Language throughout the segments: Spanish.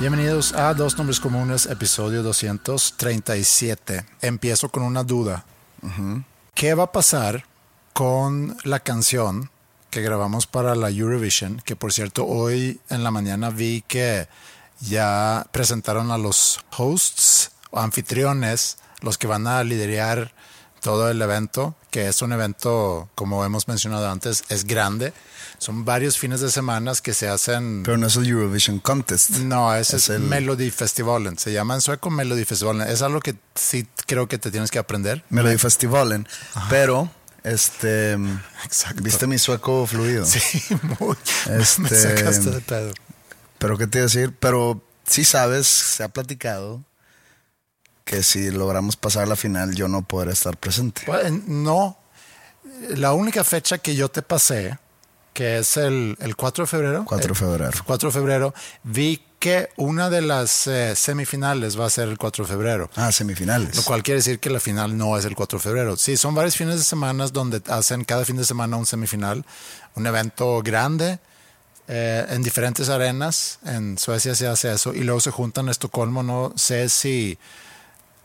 Bienvenidos a Dos Nombres Comunes, episodio 237. Empiezo con una duda. ¿Qué va a pasar con la canción que grabamos para la Eurovision? Que por cierto, hoy en la mañana vi que ya presentaron a los hosts o anfitriones, los que van a liderar todo el evento, que es un evento, como hemos mencionado antes, es grande. Son varios fines de semana que se hacen... Pero no es el Eurovision Contest. No, ese es, Es el- Melody Festivalen. Se llama en sueco Melody Festivalen. Es algo que sí creo que te tienes que aprender. Melody Festivalen. Pero, este. Exacto. ¿Viste mi sueco fluido? Sí, muy. Me Este- sacaste de pedo. Pero, ¿qué te iba a decir? Pero, sí sabes, se ha platicado que si logramos pasar la final, yo no podré estar presente. Pues, no. La única fecha que yo te pasé, que es el, el 4 de febrero. 4 de febrero. El 4 de febrero, vi que una de las eh, semifinales va a ser el 4 de febrero. Ah, semifinales. Lo cual quiere decir que la final no es el 4 de febrero. Sí, son varios fines de semana donde hacen cada fin de semana un semifinal, un evento grande eh, en diferentes arenas. En Suecia se hace eso y luego se juntan en Estocolmo. No sé si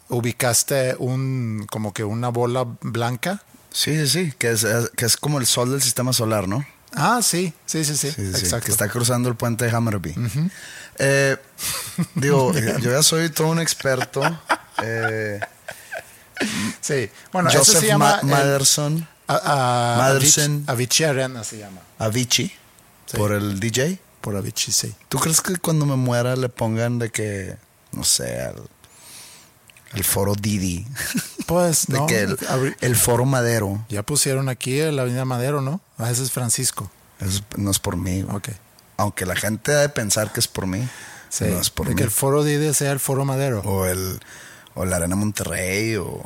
ubicaste un como que una bola blanca. Sí, sí, sí. Que es, que es como el sol del sistema solar, ¿no? Ah, sí, sí, sí, sí, Sí, sí, sí, exacto. que está cruzando el puente de Hammerby. Eh, digo, yo ya soy todo un experto. Eh, Sí, bueno, Joseph se llama Ma- el- Maderson, a- a- Madersen. Avicii- Avicii Arena se llama. Avicii, Sí. por el DJ. Por Avicii, sí. ¿Tú crees que cuando me muera le pongan de que, no sé, al, el foro Didi? Pues De no, que el, foro Madero. ya pusieron aquí la Avenida Madero, ¿no? Ah, ese es Francisco. Es- no es por mí. güey. Ok. Aunque la gente ha de pensar que es por mí. Sí, No es por de mí. que el foro Dide sea el foro Madero. O el o la Arena Monterrey o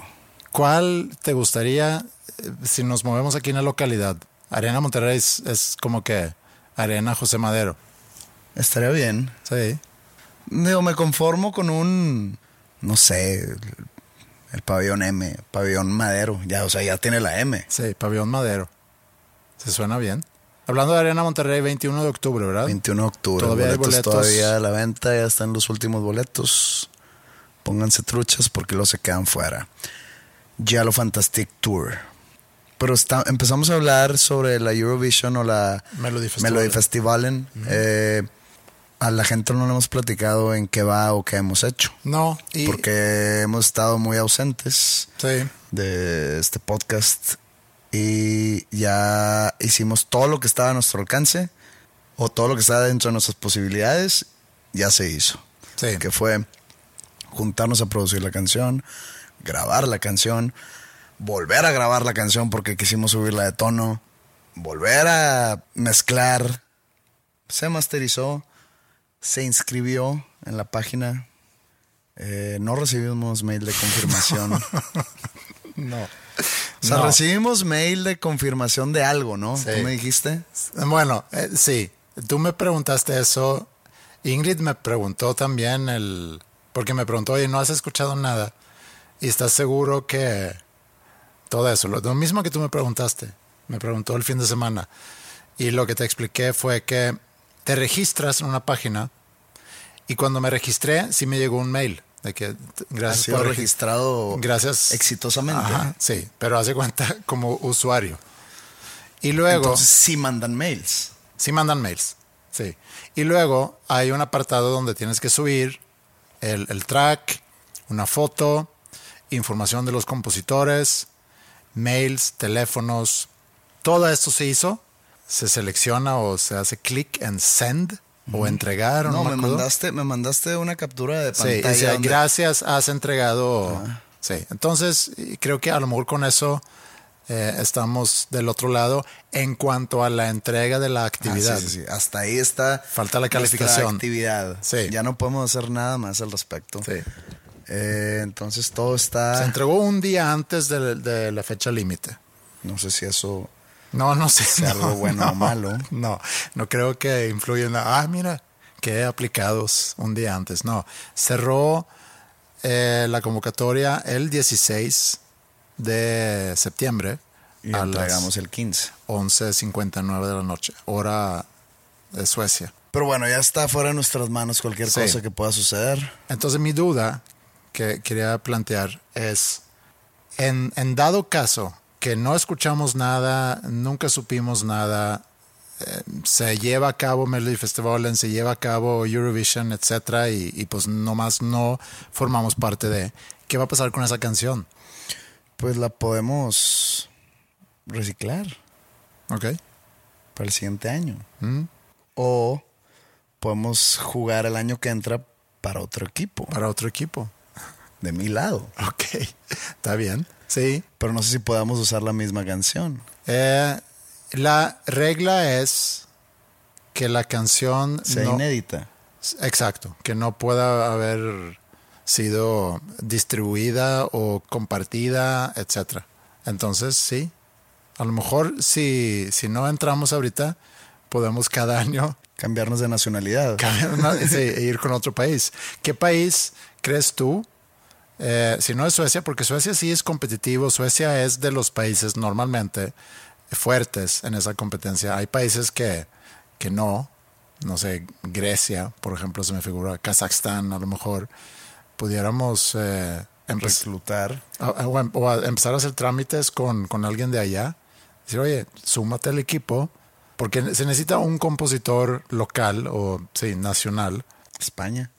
¿Cuál te gustaría eh, si nos movemos aquí en la localidad? Arena Monterrey es, es como que Arena José Madero. estaría bien. Sí. Digo, me conformo con un no sé, el, el pabellón M, pabellón Madero, ya, o sea, ya tiene la M. Sí, Pabellón Madero. Se suena bien. Hablando de Arena Monterrey, 21 de octubre, ¿verdad? 21 de octubre. Todavía hay boletos, todavía a la venta, ya están los últimos boletos. Pónganse truchas porque luego se quedan fuera. Yalo Fantastic Tour. Pero está, empezamos a hablar sobre la Eurovision o la. Melody Festivalen. Eh, a la gente no le hemos platicado en qué va o qué hemos hecho. No, y, Porque hemos estado muy ausentes sí, de este podcast y ya hicimos todo lo que estaba a nuestro alcance o todo lo que estaba dentro de nuestras posibilidades, ya se hizo. sí. Que fue juntarnos a producir la canción, grabar la canción, volver a grabar la canción porque quisimos subirla de tono, volver a mezclar, se masterizó, se inscribió en la página. Eh, no recibimos mail de confirmación. No. O sea, No. recibimos mail de confirmación de algo, ¿no? Sí. Tú me dijiste. Bueno, eh, sí. Tú me preguntaste eso. Ingrid me preguntó también el... Porque me preguntó, oye, ¿no has escuchado nada? ¿Y estás seguro que todo eso. Lo, lo mismo que tú me preguntaste. Me preguntó el fin de semana. Y lo que te expliqué fue que te registras en una página y cuando me registré sí me llegó un mail de que gracias sido por regi- registrado gracias exitosamente. Ajá, sí, pero hace cuenta como usuario. Y luego Entonces sí mandan mails. sí mandan mails. Sí. Y luego hay un apartado donde tienes que subir el, el track, una foto, información de los compositores, mails, teléfonos. Todo esto se hizo, se selecciona o se hace clic en send o entregar. o No, me mandaste, me mandaste una captura de Sí, pantalla. o sea, donde- gracias, has entregado. Sí, entonces creo que a lo mejor con eso eh, estamos del otro lado en cuanto a la entrega de la Ah, actividad. sí, sí, sí. Hasta ahí está. Falta la calificación. actividad. Sí. Ya no podemos hacer nada más al respecto. Sí. Eh, entonces todo está. Se entregó un día antes de, de la fecha límite. No sé si eso. No, no sé. Sea no, algo bueno no, o malo. No, no creo que influya en la- Ah, mira, que aplicados un día antes. No, cerró eh, la convocatoria el 16 de septiembre Y a entregamos las el 15. 11.59 de la noche, hora de Suecia. Pero bueno, ya está fuera de nuestras manos cualquier Sí. cosa que pueda suceder. Entonces mi duda que quería plantear es, en, en dado caso que no escuchamos nada, nunca supimos nada, eh, se lleva a cabo Melody Festival, se lleva a cabo Eurovision, etcétera, y, y pues nomás no formamos parte de, ¿qué va a pasar con esa canción? Pues la podemos reciclar ¿Ok? para el siguiente año. Mm. O podemos jugar el año que entra para otro equipo. Para otro equipo. De mi lado. Ok, está bien. Sí. Pero no sé si podamos usar la misma canción. Eh, la regla es que la canción Sea no- inédita. Exacto, que no pueda haber sido distribuida o compartida, etcétera. Entonces, sí, a lo mejor si, si no entramos ahorita, podemos cada año Cambiarnos de nacionalidad. cambiar una- sí, e ir con otro país. ¿Qué país crees tú? Eh, si no es Suecia, porque Suecia sí es competitivo, Suecia es de los países normalmente fuertes en esa competencia. Hay países que, que no, no sé, Grecia, por ejemplo, se me figura, Kazajstán, a lo mejor pudiéramos eh, Reclutar. o em- o a empezar a hacer trámites con, con alguien de allá. Decir, oye, súmate al equipo, porque se necesita un compositor local o, sí, nacional. España.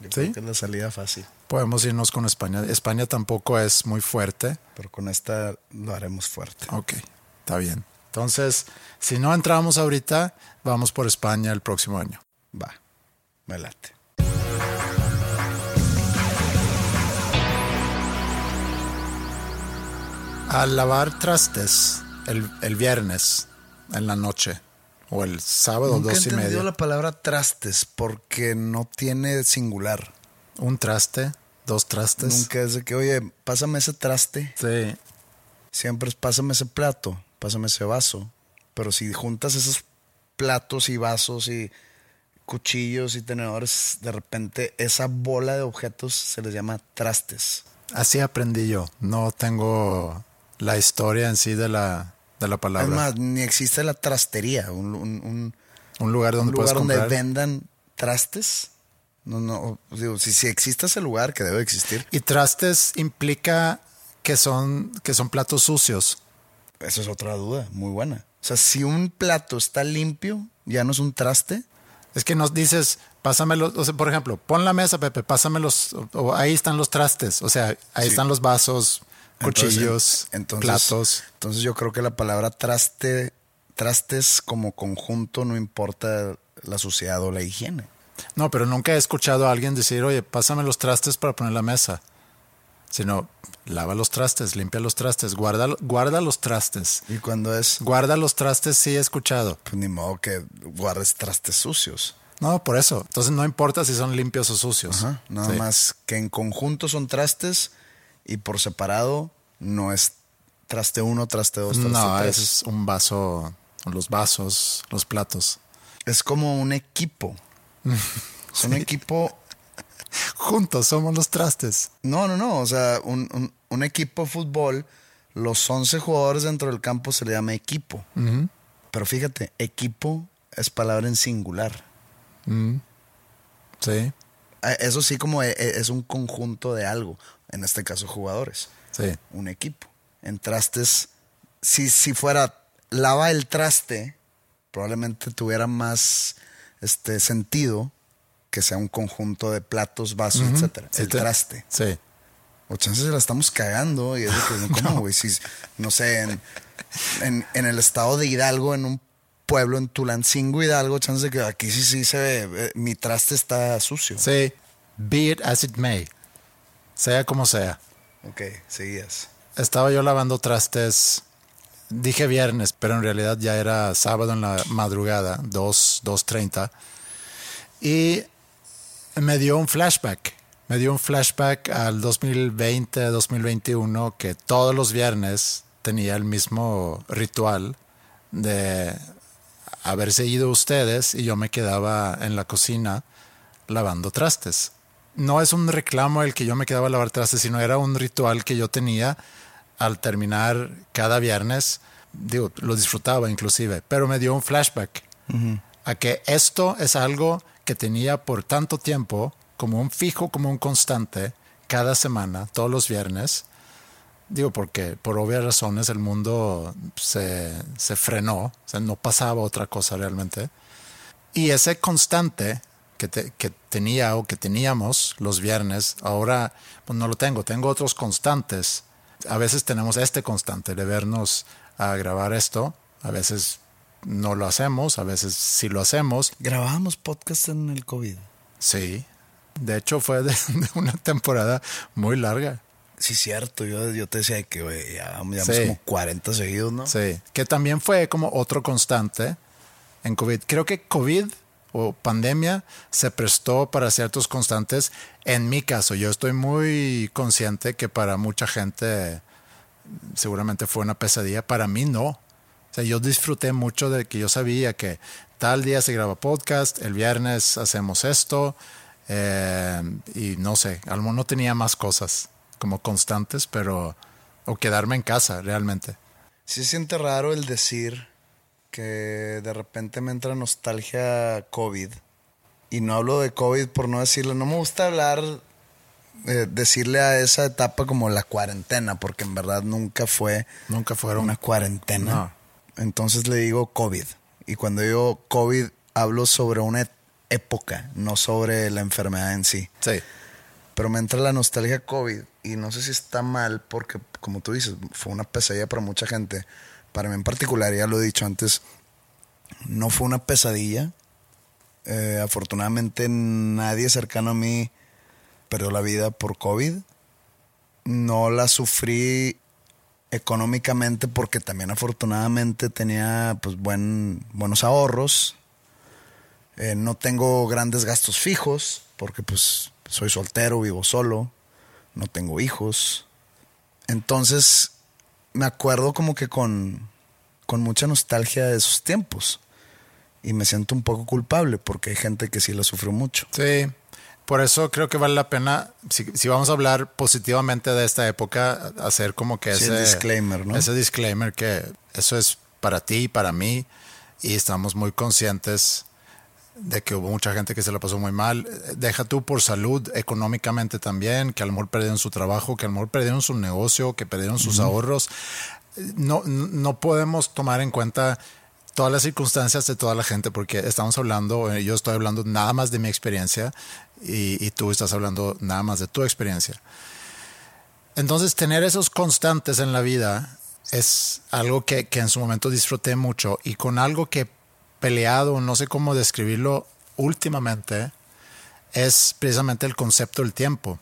Yo ¿Sí? creo que es la salida fácil. Podemos irnos con España. España tampoco es muy fuerte. Pero con esta lo haremos fuerte. Ok, está bien. Entonces, si no entramos ahorita, vamos por España el próximo año. Va. Me late. Al lavar trastes el, el viernes en la noche o el sábado Nunca dos y media. la palabra trastes porque no tiene singular. Un traste, dos trastes. Nunca es de que, oye, pásame ese traste. Sí. Siempre es pásame ese plato, pásame ese vaso. Pero si juntas esos platos y vasos y cuchillos y tenedores, de repente esa bola de objetos se les llama trastes. Así aprendí yo. No tengo la historia en sí de la, de la palabra. Es más, ni existe la trastería, un, un- un- un lugar un donde puedes lugar donde comprar. vendan trastes. No, no, digo, si, si existe ese lugar, que debe existir, Y trastes implica que son, que son platos sucios. esa es otra duda, muy buena. O sea, si un plato está limpio, ya no es un traste. Es que nos dices, pásamelos, o sea, por ejemplo, pon la mesa, Pepe, pásamelos, o, o ahí están los trastes, o sea, ahí Sí. están los vasos, cuchillos, Entonces, entonces- platos. Entonces yo creo que la palabra traste, trastes como conjunto no importa la suciedad o la higiene. No, pero nunca he escuchado a alguien decir, oye, pásame los trastes para poner la mesa. Sino, lava los trastes, limpia los trastes, guarda, guarda los trastes. Y cuando es, Guarda los trastes, sí he escuchado. pues ni modo que guardes trastes sucios. No, por eso. Entonces no importa si son limpios o sucios. Ajá, Nada Sí. más que en conjunto son trastes y por separado no es traste uno, traste dos, traste No, tres. es un vaso, los vasos, los platos. Es como un equipo. Es un equipo. Juntos somos los trastes. No, no, no. O sea, un, un- un equipo de fútbol Los 11 jugadores dentro del campo se le llama equipo. Pero fíjate, equipo es palabra en singular. Sí, Eh, Eso sí como e- e- es un conjunto de algo. En este caso, jugadores. sí. Un equipo. En trastes, si, si fuera lava el traste, probablemente tuviera más este sentido que sea un conjunto de platos, vasos, etcétera. Sí el te- traste. Sí. O chances la estamos cagando y es de que, ¿cómo, güey? Si, no sé, en, en, en el estado de Hidalgo, en un pueblo en Tulancingo, Hidalgo, chances de que aquí sí, sí se ve, eh, mi traste está sucio. Sí. Be it as it may. Sea como sea. Ok, seguías. Estaba yo lavando trastes. Dije viernes, pero en realidad ya era sábado en la madrugada, 2, 2.30. Y me dio un flashback. Me dio un flashback al 2020, 2021, que todos los viernes tenía el mismo ritual de haberse ido ustedes y yo me quedaba en la cocina lavando trastes. No es un reclamo el que yo me quedaba a lavar trastes, sino era un ritual que yo tenía al terminar cada viernes. Digo, lo disfrutaba inclusive, pero me dio un flashback a que esto es algo que tenía por tanto tiempo como un fijo, como un constante, cada semana, todos los viernes. Digo, porque por obvias razones el mundo se, se frenó, o sea, no pasaba otra cosa realmente. Y ese constante que, te- que tenía o que teníamos los viernes, ahora pues no lo tengo, tengo otros constantes. A veces tenemos este constante de vernos a grabar esto, a veces no lo hacemos, a veces sí lo hacemos. Grabábamos podcast en el COVID. Sí, de hecho fue de, de una temporada muy larga. Sí, cierto. Yo, yo te decía que, güey, ya Sí. como 40 seguidos, ¿no? Sí, que también fue como otro constante en COVID. Creo que COVID o pandemia se prestó para ciertos constantes. En mi caso, yo estoy muy consciente que para mucha gente seguramente fue una pesadilla. Para mí no. O sea, yo disfruté mucho de que yo sabía que tal día se graba podcast, el viernes hacemos esto eh, y no sé, a lo mejor no tenía más cosas como constantes, pero o quedarme en casa realmente. Sí se siente raro el decir que de repente me entra nostalgia COVID. Y no hablo de COVID por no decirlo. No me gusta hablar, eh, decirle a esa etapa como la cuarentena, porque en verdad nunca fue Nunca fueron una cuarentena. No. Entonces le digo COVID. Y cuando digo COVID, hablo sobre una et- época, no sobre la enfermedad en sí. Sí, Pero me entra la nostalgia COVID y no sé si está mal porque, como tú dices, fue una pesadilla para mucha gente. Para mí en particular, ya lo he dicho antes, no fue una pesadilla. Eh, afortunadamente nadie cercano a mí perdió la vida por COVID. No la sufrí económicamente porque también afortunadamente tenía pues buen, buenos ahorros. Eh, no tengo grandes gastos fijos porque pues soy soltero, vivo solo, no tengo hijos. Entonces me acuerdo como que con, con mucha nostalgia de esos tiempos. Y me siento un poco culpable porque hay gente que sí lo sufrió mucho. sí. Por eso creo que vale la pena, si, si vamos a hablar positivamente de esta época, hacer como que Sí, ese el disclaimer, ¿no? Ese disclaimer que eso es para ti y para mí y estamos muy conscientes de que hubo mucha gente que se la pasó muy mal. Deja tú por salud, económicamente también, que a lo mejor perdieron su trabajo, que a lo mejor perdieron su negocio, que perdieron sus ahorros. No, no podemos tomar en cuenta todas las circunstancias de toda la gente, porque estamos hablando, eh, yo estoy hablando nada más de mi experiencia y, y tú estás hablando nada más de tu experiencia. Entonces, tener esos constantes en la vida es algo que, que en su momento disfruté mucho y con algo que peleado, no sé cómo describirlo últimamente, es precisamente el concepto del tiempo.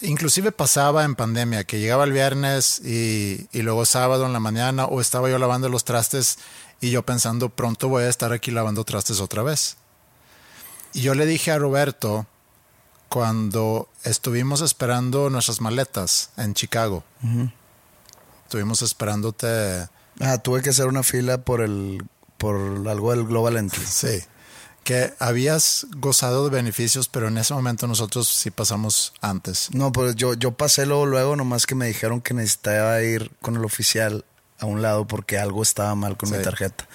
Inclusive pasaba en pandemia que llegaba el viernes y, y luego sábado en la mañana o estaba yo lavando los trastes y yo pensando pronto voy a estar aquí lavando trastes otra vez. Y yo le dije a Roberto cuando estuvimos esperando nuestras maletas en Chicago. Estuvimos esperándote, Ah, tuve que hacer una fila por el por algo del Global Entry. sí, que habías gozado de beneficios, pero en ese momento nosotros sí pasamos antes. No, pues yo, yo pasé luego, luego, nomás que me dijeron que necesitaba ir con el oficial a un lado porque algo estaba mal con Sí. mi tarjeta.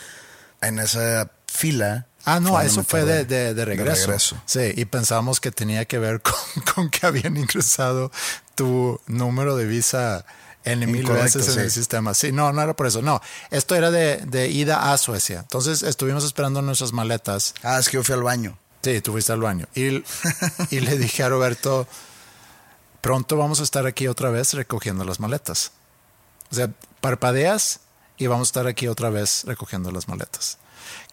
En esa fila. Ah, no, eso fue de, de- de regreso. regreso. Sí, y pensábamos que tenía que ver con, con que habían ingresado tu número de visa N mil Incorrecto, veces en sí. el sistema. Sí, no, no era por eso. No, esto era de, de ida a Suecia. Entonces estuvimos esperando nuestras maletas. Ah, es que yo fui al baño. Sí, tú fuiste al baño. Y, y le dije a Roberto, pronto vamos a estar aquí otra vez recogiendo las maletas. O sea, parpadeas y vamos a estar aquí otra vez recogiendo las maletas.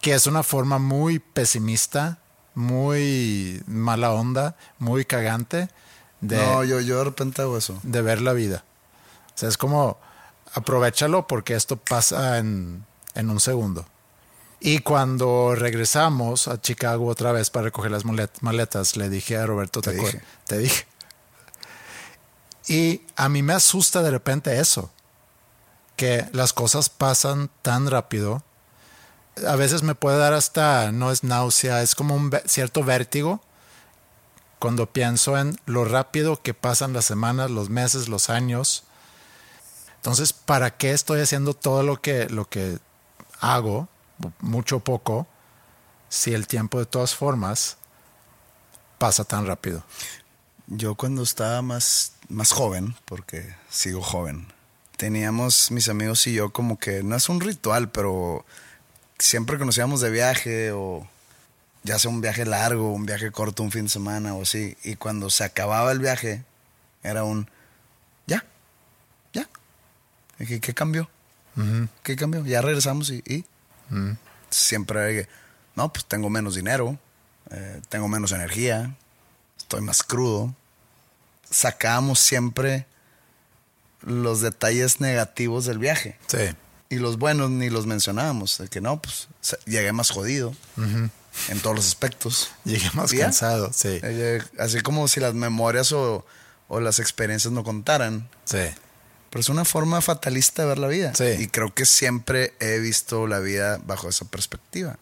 Que es una forma muy pesimista, muy mala onda, muy cagante de, No, yo, yo de repente hago eso. de ver la vida. O sea, es como, aprovechalo porque esto pasa en, en un segundo. Y cuando regresamos a Chicago otra vez para recoger las malet- maletas, le dije a Roberto, Te ¿te, acuer- dije. Te dije. Y a mí me asusta de repente eso, que las cosas pasan tan rápido. A veces me puede dar hasta, no es náusea, es como un cierto vértigo cuando pienso en lo rápido que pasan las semanas, los meses, los años. Entonces, ¿para qué estoy haciendo todo lo que, lo que hago, mucho o poco, si el tiempo de todas formas pasa tan rápido? Yo cuando estaba más, más joven, porque sigo joven, teníamos mis amigos y yo como que, no es un ritual, pero siempre que nos íbamos de viaje o ya sea un viaje largo, un viaje corto, un fin de semana o así, y cuando se acababa el viaje, era un. Dije, ¿qué cambió? ¿Qué cambió? Ya regresamos y, y? siempre era que, no, pues tengo menos dinero, eh, tengo menos energía, estoy más crudo. Sacábamos siempre los detalles negativos del viaje. Sí. Y los buenos ni los mencionábamos. De que no, pues llegué más jodido en todos los aspectos. Llegué más cansado, sí. Eh, así como si las memorias o, o las experiencias no contaran. Sí. Pero es una forma fatalista de ver la vida. Sí. Y creo que siempre he visto la vida bajo esa perspectiva.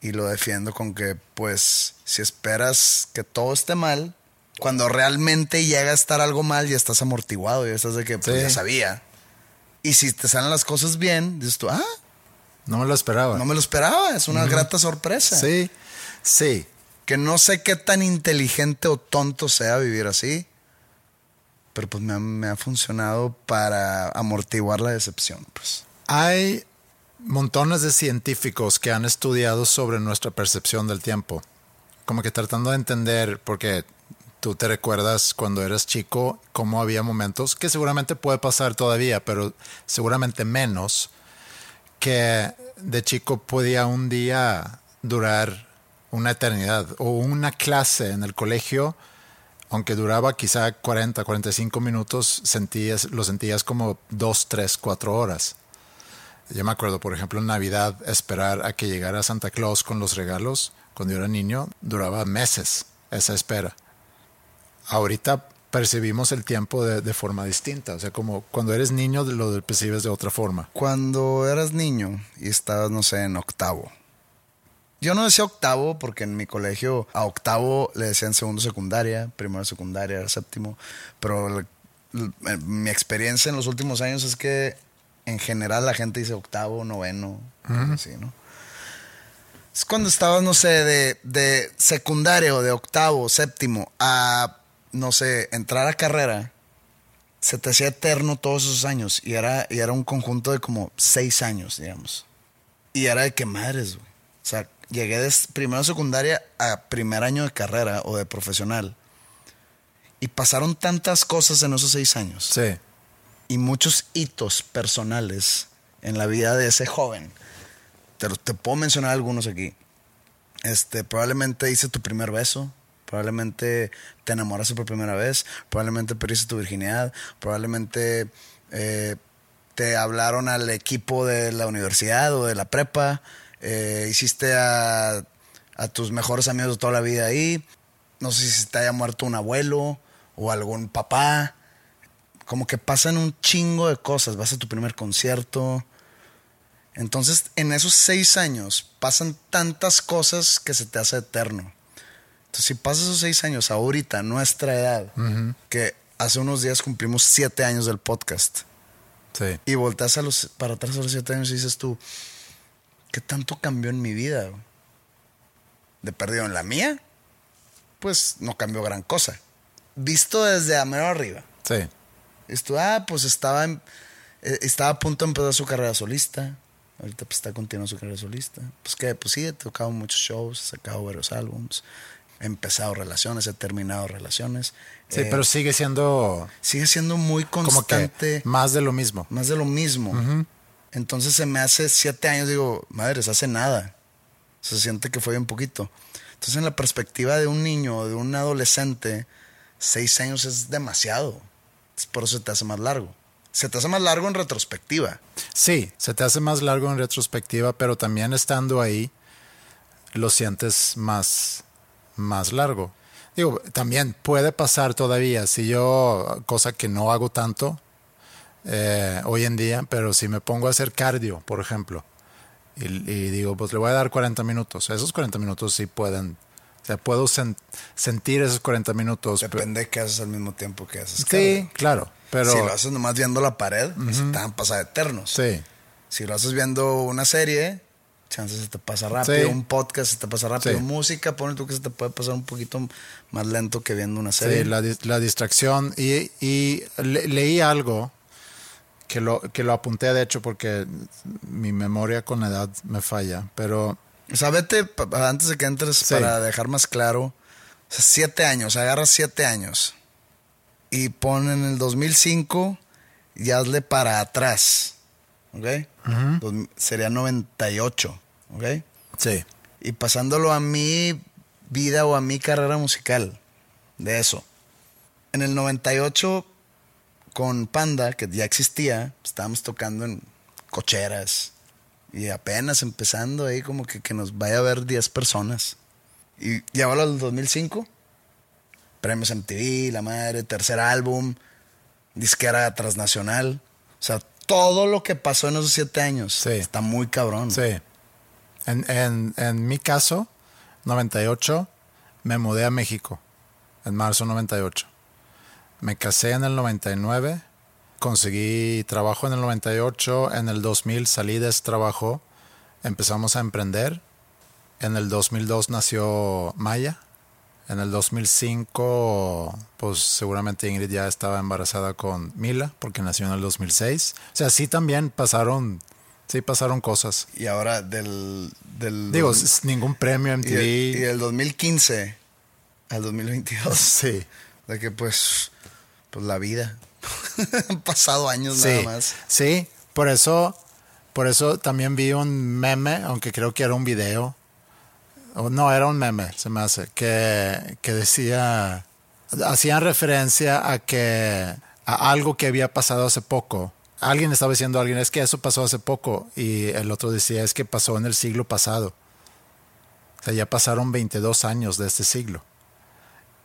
Y lo defiendo con que, pues, si esperas que todo esté mal, cuando realmente llega a estar algo mal, ya estás amortiguado, ya estás de que, pues, Sí. ya sabía. Y si te salen las cosas bien, dices tú, ah, No me lo esperaba. no me lo esperaba, es una grata sorpresa. Sí, sí. Que no sé qué tan inteligente o tonto sea vivir así, pero pues me ha, funcionado para amortiguar la decepción, pues. Hay montones de científicos que han estudiado sobre nuestra percepción del tiempo. Como que tratando de entender, porque tú te recuerdas cuando eras chico, cómo había momentos, que seguramente puede pasar todavía, pero seguramente menos, que de chico podía un día durar una eternidad o una clase en el colegio, aunque duraba quizá 40, 45 minutos, sentías, lo sentías como 2, 3, 4 horas. Yo me acuerdo, por ejemplo, en Navidad, esperar a que llegara Santa Claus con los regalos, cuando yo era niño, duraba meses esa espera. Ahorita percibimos el tiempo de, de forma distinta, o sea, como cuando eres niño lo percibes de otra forma. Cuando eras niño y estabas, no sé, en octavo. Yo no decía octavo porque en mi colegio a octavo le decían segundo secundaria, primero secundaria, séptimo. Pero mi experiencia en los últimos años es que en general la gente dice octavo, noveno, así, ¿no? Es cuando estabas, no sé, de, de secundario, de octavo, séptimo, a, no sé, entrar a carrera se te hacía eterno todos esos años y era, y era un conjunto de como seis años, digamos. Y era de que madres, güey. O sea, llegué de primero de secundaria a primer año de carrera o de profesional. Y pasaron tantas cosas en esos seis años Sí, y muchos hitos personales en la vida de ese joven. Te, te puedo mencionar algunos aquí. Este, probablemente hice tu primer beso, probablemente te enamoraste por primera vez, probablemente perdiste tu virginidad, probablemente eh, te hablaron al equipo de la universidad o de la prepa, eh, hiciste a, a tus mejores amigos de toda la vida ahí, no sé si te haya muerto un abuelo o algún papá, como que pasan un chingo de cosas. Vas a tu primer concierto. Entonces, en esos seis años pasan tantas cosas que se te hace eterno. Entonces, si pasas esos seis años ahorita, nuestra edad, que hace unos días cumplimos siete años del podcast, Sí. y volteas a los, para atrás a los siete años y dices tú, ¿qué tanto cambió en mi vida? De perdido en la mía, pues no cambió gran cosa. Visto desde a mero arriba. Sí. Esto, ah, pues estaba, en- eh, estaba a punto de empezar su carrera solista. Ahorita pues está continuando su carrera solista. Pues que, pues sí, he tocado muchos shows, he sacado varios álbums, he empezado relaciones, he terminado relaciones. Sí, Eh, pero sigue siendo sigue siendo muy como que constante. más de lo mismo. Más de lo mismo. Entonces se me hace siete años, digo, madres, hace nada. Se siente que fue bien poquito. Entonces, en la perspectiva de un niño o de un adolescente, seis años es demasiado. Por eso se te hace más largo. Se te hace más largo en retrospectiva. Sí, se te hace más largo en retrospectiva, pero también estando ahí lo sientes más, más largo. Digo, también puede pasar todavía, si yo, cosa que no hago tanto eh, hoy en día, pero si me pongo a hacer cardio, por ejemplo, y, y digo, pues le voy a dar 40 minutos, esos 40 minutos sí pueden, o sea, puedo sen- sentir esos 40 minutos. Depende de qué haces al mismo tiempo que haces. sí, cardio. claro, pero... si lo haces nomás viendo la pared, se te van a pasar eternos. sí. Si lo haces viendo una serie, chances se te pasa rápido. Sí. Un podcast se te pasa rápido. Sí. Música, pone tú que se te puede pasar un poquito más lento que viendo una serie. Sí, la, dis- la distracción. Y, y le- leí algo que lo, que lo apunté, de hecho, porque mi memoria con la edad me falla. Pero O sea, vete, antes de que entres, Sí. para dejar más claro. O sea, siete años, agarra siete años. Y pon en el 2005 y hazle para atrás. ¿Ok? Dos- sería 98. ¿Ok? sí, Y pasándolo a mi vida o a mi carrera musical. De eso. En el 98, con Panda, que ya existía, estábamos tocando en cocheras. Y apenas empezando ahí, como que, que nos vaya a ver 10 personas. Y llévalo al 2005. Premios MTV, la madre, tercer álbum, disquera transnacional. O sea, todo lo que pasó en esos siete años Sí. está muy cabrón. sí. En, en, en mi caso, 98, me mudé a México, en marzo 98. Me casé en el 99, conseguí trabajo en el 98, en el 2000 salí de ese trabajo, empezamos a emprender. En el 2002 nació Maya. En el 2005, pues seguramente Ingrid ya estaba embarazada con Mila, porque nació en el 2006. O sea, sí también pasaron, sí pasaron cosas. Y ahora del... del Digo, dos- es ningún premio y, MTV. y del 2015 al 2022. Sí, De que pues, pues la vida. Han pasado años sí, nada más. sí. Por eso, por eso también vi un meme, aunque creo que era un video. O no, era un meme, se me hace, que, que decía, hacían referencia a que, a algo que había pasado hace poco. Alguien estaba diciendo a alguien, es que eso pasó hace poco. Y el otro decía, es que pasó en el siglo pasado. O sea, ya pasaron 22 años de este siglo.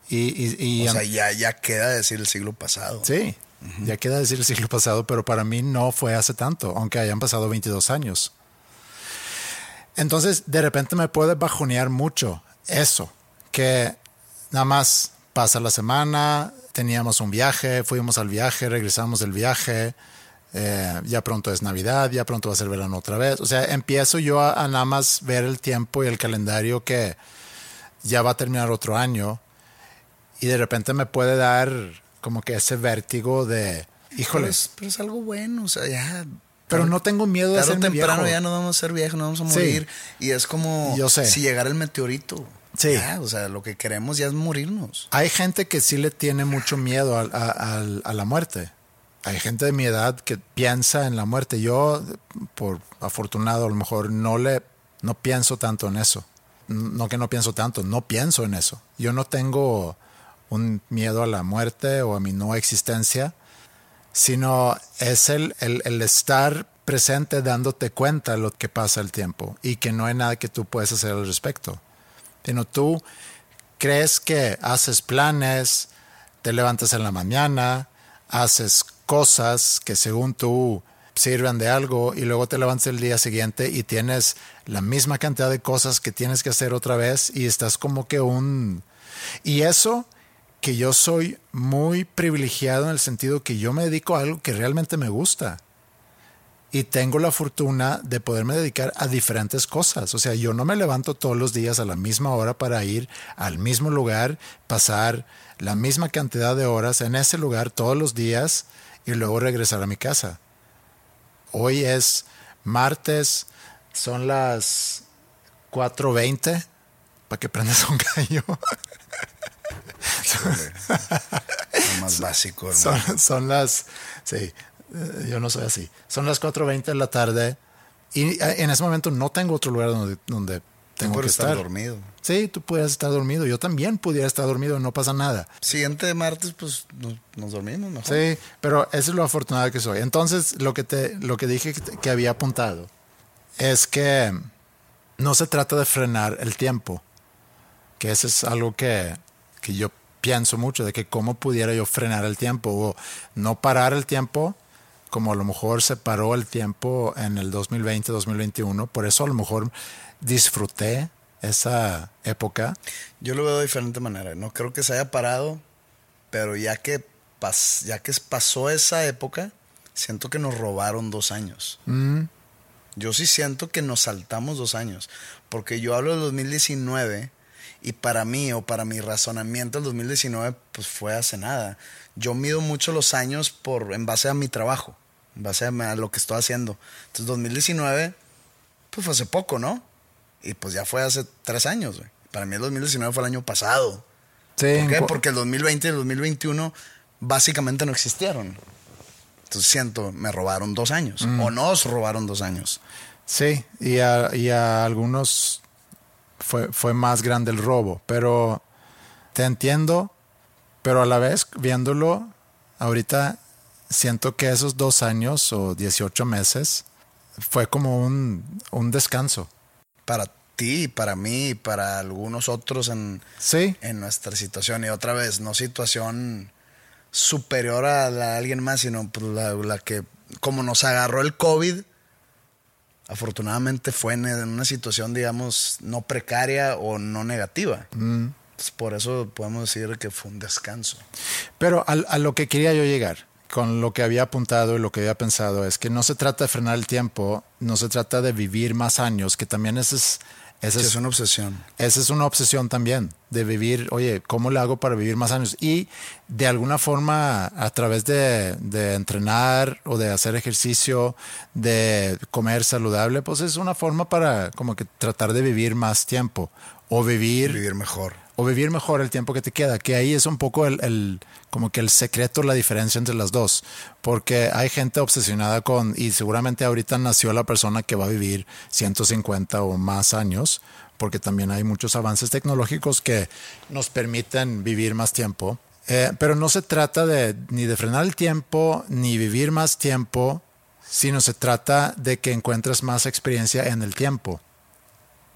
Y, y, y O sea, ya, ya queda decir el siglo pasado. Sí, ya queda decir el siglo pasado, pero para mí no fue hace tanto, aunque hayan pasado 22 años. Entonces, de repente me puede bajonear mucho eso, que nada más pasa la semana, teníamos un viaje, fuimos al viaje, regresamos del viaje, eh, ya pronto es Navidad, ya pronto va a ser verano otra vez. O sea, empiezo yo a, a nada más ver el tiempo y el calendario que ya va a terminar otro año y de repente me puede dar como que ese vértigo de, Pero híjole, es, pero es algo bueno, o sea, ya. pero no tengo miedo de hacerme temprano viejo. ya nos vamos a ser viejos, nos vamos a Sí. morir. Y es como Yo sé. si llegara el meteorito. Sí. Ya, o sea, lo que queremos ya es morirnos. Hay gente que sí le tiene mucho miedo al- a, al- a la muerte. Hay gente de mi edad que piensa en la muerte. Yo, por afortunado, a lo mejor no le, no pienso tanto en eso. No que no pienso tanto, no pienso en eso. Yo no tengo un miedo a la muerte o a mi no existencia, sino es el, el, estar presente dándote cuenta de lo que pasa el tiempo y que no hay nada que tú puedes hacer al respecto. Sino tú crees que haces planes, te levantas en la mañana, haces cosas que según tú sirven de algo y luego te levantas el día siguiente y tienes la misma cantidad de cosas que tienes que hacer otra vez y estás como que un... Y eso que yo soy muy privilegiado en el sentido que yo me dedico a algo que realmente me gusta. Y tengo la fortuna de poderme dedicar a diferentes cosas. O sea, yo no me levanto todos los días a la misma hora para ir al mismo lugar, pasar la misma cantidad de horas en ese lugar todos los días y luego regresar a mi casa. Hoy es martes, son las 4.20 para que prendas un gallo. Lo más básico, hermano. Son, son las, sí, eh, yo no soy así. Son las 4.20 de la tarde y eh, en ese momento no tengo otro lugar donde, donde Tú tengo que estar. estar dormido. Sí, tú puedes estar dormido. Yo también pudiera estar dormido, no pasa nada. Siguiente martes, pues nos, nos dormimos mejor. Sí, pero eso es lo afortunado que soy. Entonces, lo que, te, lo que dije que había apuntado es que no se trata de frenar el tiempo, que eso es algo que, que yo pienso mucho, de que cómo pudiera yo frenar el tiempo o no parar el tiempo, como a lo mejor se paró el tiempo en el 2020, 2021. Por eso a lo mejor disfruté esa época. Yo lo veo de diferente manera. No creo que se haya parado, pero ya que, pas- ya que pasó esa época, siento que nos robaron dos años. Yo sí siento que nos saltamos dos años, porque yo hablo del 2019 y para mí o para mi razonamiento el 2019 pues fue hace nada. Yo mido mucho los años por en base a mi trabajo, en base a, lo que estoy haciendo. Entonces 2019 pues fue hace poco, ¿no? Y pues ya fue hace tres años, güey. Para mí el 2019 fue el año pasado. Sí, ¿Por qué? Porque el 2020 y el 2021 básicamente no existieron. Entonces siento, me robaron dos años. O nos robaron dos años. Sí, y a, y a algunos fue, fue más grande el robo, pero te entiendo, pero a la vez viéndolo, ahorita siento que esos dos años o 18 meses fue como un, un descanso. Para ti, para mí, para algunos otros en, Sí, en nuestra situación. Y otra vez, no situación superior a la de alguien más, sino pues, la, la que, como nos agarró el COVID, afortunadamente fue en, una situación, digamos, no precaria o no negativa. Entonces, por eso podemos decir que fue un descanso. pero al- a, lo que quería yo llegar, con lo que había apuntado y lo que había pensado, es que no se trata de frenar el tiempo, no se trata de vivir más años, que también ese es... Sí, es es una obsesión. Esa es una obsesión también, de vivir, oye, ¿cómo le hago para vivir más años? Y de alguna forma, a través de, de entrenar o de hacer ejercicio, de comer saludable, pues es una forma para como que tratar de vivir más tiempo o vivir, Vivir mejor. o vivir mejor el tiempo que te queda, que ahí es un poco el, el- como que el secreto, la diferencia entre las dos, porque hay gente obsesionada con, y seguramente ahorita nació la persona que va a vivir 150 o más años, porque también hay muchos avances tecnológicos que nos permiten vivir más tiempo, Eh, pero no se trata de ni de frenar el tiempo, ni vivir más tiempo, sino se trata de que encuentres más experiencia en el tiempo.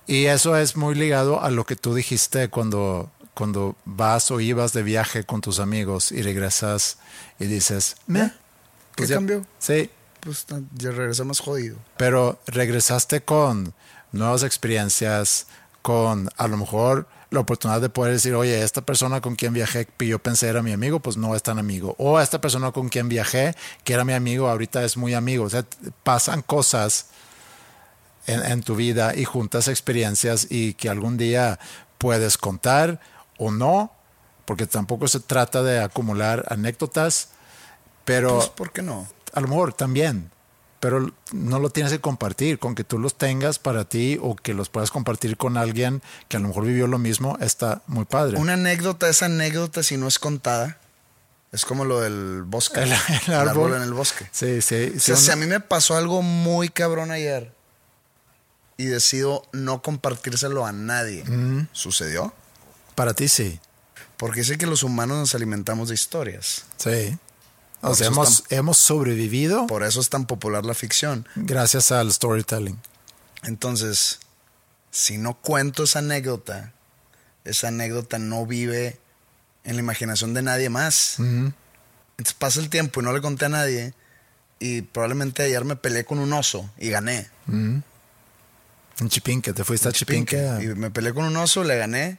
Y eso es muy ligado a lo que tú dijiste cuando, cuando vas o ibas de viaje con tus amigos y regresas y dices, "Meh, ¿Qué ya- cambió? Sí, Pues ya regresamos jodido. pero regresaste con nuevas experiencias, con a lo mejor la oportunidad de poder decir, oye, esta persona con quien viajé, yo pensé era mi amigo, pues no es tan amigo. O esta persona con quien viajé, que era mi amigo, ahorita es muy amigo. O sea, pasan cosas en, en tu vida y juntas experiencias y que algún día puedes contar o no, porque tampoco se trata de acumular anécdotas, pero Pues, ¿por qué no? a lo mejor también, pero no lo tienes que compartir, con que tú los tengas para ti o que los puedas compartir con alguien que a lo mejor vivió lo mismo, está muy padre. Una anécdota es anécdota si no es contada. Es como lo del bosque. El- el árbol. en el bosque. Sí, sí. O sí, si a mí me pasó algo muy cabrón ayer y decido no compartírselo a nadie, ¿sucedió? Para ti sí, Porque sé que los humanos nos alimentamos de historias. sí. O sea, hemos, sobrevivido Por eso es tan popular la ficción. gracias al storytelling. Entonces, si no cuento esa anécdota, esa anécdota no vive en la imaginación de nadie más. Entonces pasa el tiempo y no le conté a nadie y probablemente ayer me peleé con un oso y gané. En Chipinque, te fuiste a Chipinque. Y me peleé con un oso, le gané.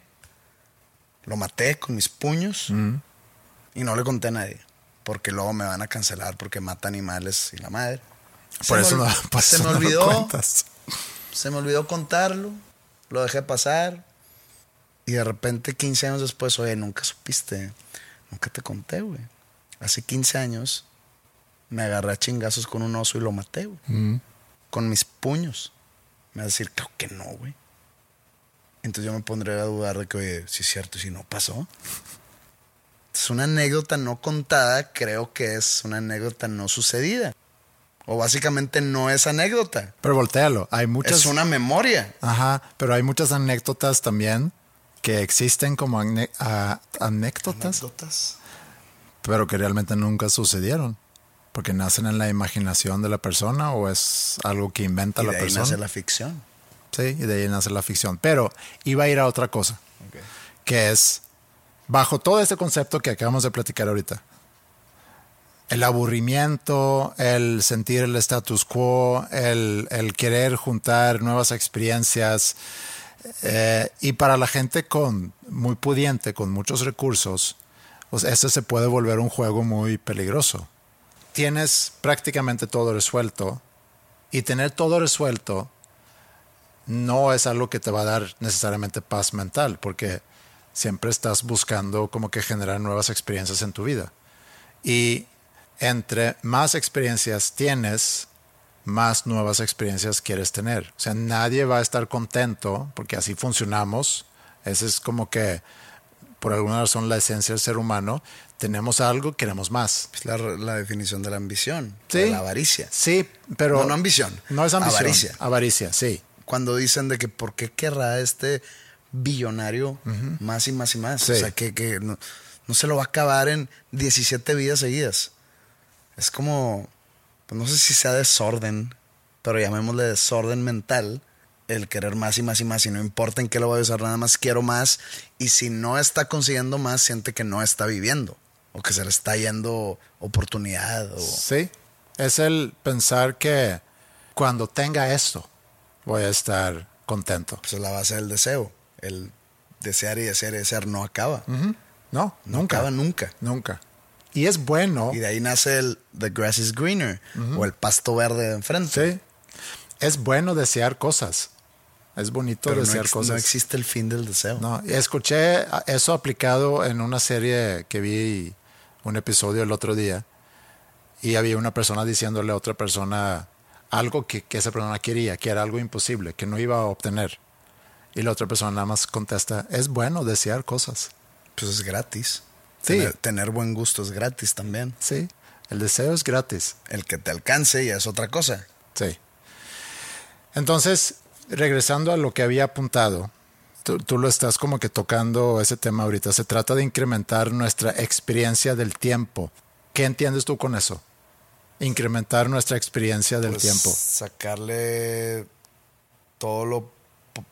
Lo maté con mis puños. Y no le conté a nadie. Porque luego me van a cancelar porque mata animales y la madre. Por Se eso me no, por se eso me olvidó. Se me olvidó contarlo. Lo dejé pasar. Y de repente, 15 años después, oye, nunca supiste. Nunca te conté, güey. Hace 15 años me agarré a chingazos con un oso y lo maté, güey. Con mis puños. Me va a decir, creo que no, güey. Entonces yo me pondré a dudar de que, oye, si es cierto, si no pasó. Es una anécdota no contada, creo que es una anécdota no sucedida. O básicamente no es anécdota. Pero voltealo. Hay muchas. Es una memoria. Ajá, pero hay muchas anécdotas también que existen como ane- a- anécdotas, Anécdotas. pero que realmente nunca sucedieron. Porque nacen en la imaginación de la persona o es algo que inventa Y la de ahí persona. nace la ficción. Sí, y de ahí nace la ficción. Pero iba a ir a otra cosa, que es, bajo todo este concepto que acabamos de platicar ahorita, el aburrimiento, el sentir el status quo, el, el querer juntar nuevas experiencias, eh, y para la gente con muy pudiente, con muchos recursos, pues ese se puede volver un juego muy peligroso. Tienes prácticamente todo resuelto, y tener todo resuelto no es algo que te va a dar necesariamente paz mental, porque siempre estás buscando como que generar nuevas experiencias en tu vida. Y entre más experiencias tienes, más nuevas experiencias quieres tener. O sea, nadie va a estar contento, porque así funcionamos. Ese es como que, por alguna razón, la esencia del ser humano. Tenemos algo, queremos más. Es la, la definición de la ambición. Sí. de la avaricia. Sí, pero... No, no ambición. No es ambición. Avaricia. Avaricia, sí. Cuando dicen de que por qué querrá este billonario más y más y más. Sí. O sea, que, que no, no se lo va a acabar en 17 vidas seguidas. Es como, pues no sé si sea desorden, pero llamémosle desorden mental, el querer más y más y más y no importa en qué lo voy a usar, nada más quiero más. Y si no está consiguiendo más, siente que no está viviendo o que se le está yendo oportunidad. O... Sí, es el pensar que cuando tenga esto voy a estar contento. Pues es la base del deseo. El desear y desear y desear no acaba. No, No nunca. acaba nunca. Nunca. Y es bueno. Y de ahí nace el The grass is greener o el pasto verde de enfrente. Sí. Es bueno desear cosas. Es bonito Pero desear cosas. no existe el fin del deseo. No, escuché eso aplicado en una serie que vi un episodio el otro día y había una persona diciéndole a otra persona algo que, que esa persona quería, que era algo imposible, que no iba a obtener. Y la otra persona nada más contesta, es bueno desear cosas. Pues es gratis. Sí. Tener, tener buen gusto es gratis también. Sí, el deseo es gratis. El que te alcance ya es otra cosa. Sí. Entonces, regresando a lo que había apuntado, tú, tú lo estás como que tocando ese tema ahorita. Se trata de incrementar nuestra experiencia del tiempo. ¿Qué entiendes tú con eso? Incrementar nuestra experiencia del Pues, tiempo. Sacarle todo lo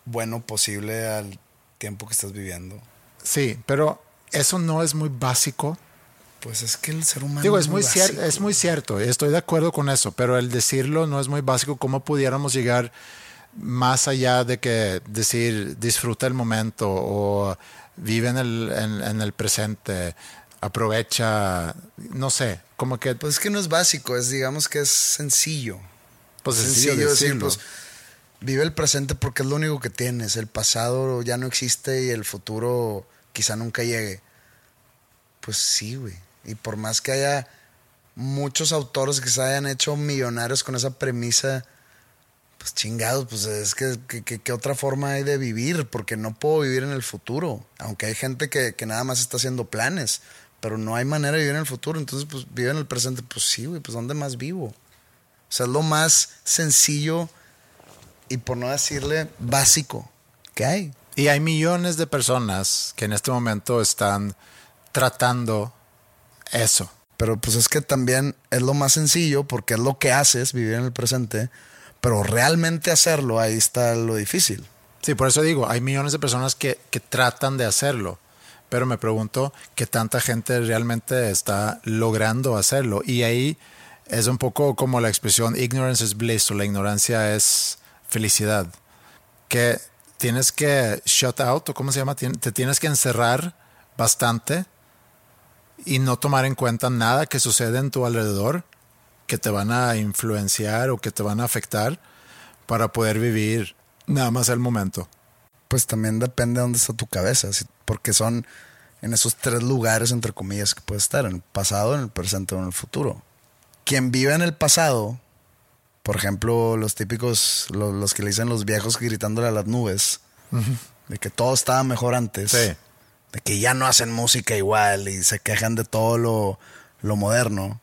bueno posible al tiempo que estás viviendo. Sí, pero eso no es muy básico. Pues es que el ser humano Digo, es muy, cier- es muy cierto, estoy de acuerdo con eso, pero el decirlo no es muy básico. ¿Cómo pudiéramos llegar más allá de que decir disfruta el momento o vive en el, en, en el presente, aprovecha, no sé, como que Pues es que no es básico, es digamos que es sencillo. pues sencillo, sencillo decir, pues vive el presente porque es lo único que tienes. El pasado ya no existe y el futuro quizá nunca llegue. Pues sí, güey. Y por más que haya muchos autores que se hayan hecho millonarios con esa premisa, pues chingados, pues es que, que- que- ¿qué otra forma hay de vivir? Porque no puedo vivir en el futuro. Aunque hay gente que, que nada más está haciendo planes, pero no hay manera de vivir en el futuro. Entonces, pues vive en el presente. Pues sí, güey, pues ¿dónde más vivo? O sea, es lo más sencillo y por no decirle básico que hay. Y hay millones de personas que en este momento están tratando eso. Pero pues es que también es lo más sencillo porque es lo que haces, vivir en el presente. Pero realmente hacerlo, ahí está lo difícil. Sí, por eso digo, hay millones de personas que, que tratan de hacerlo, pero me pregunto qué tanta gente realmente está logrando hacerlo. Y ahí es un poco como la expresión ignorance is bliss o la ignorancia es felicidad. Que tienes que shut out o cómo se llama, te tienes que encerrar bastante y no tomar en cuenta nada que sucede en tu alrededor que te van a influenciar o que te van a afectar para poder vivir nada más el momento. Pues también depende de dónde está tu cabeza, porque son en esos tres lugares, entre comillas, que puedes estar, en el pasado, en el presente o en el futuro. Quien vive en el pasado, por ejemplo, los típicos, lo- los, que le dicen los viejos gritándole a las nubes, de que todo estaba mejor antes, Sí. de que ya no hacen música igual y se quejan de todo lo, lo moderno,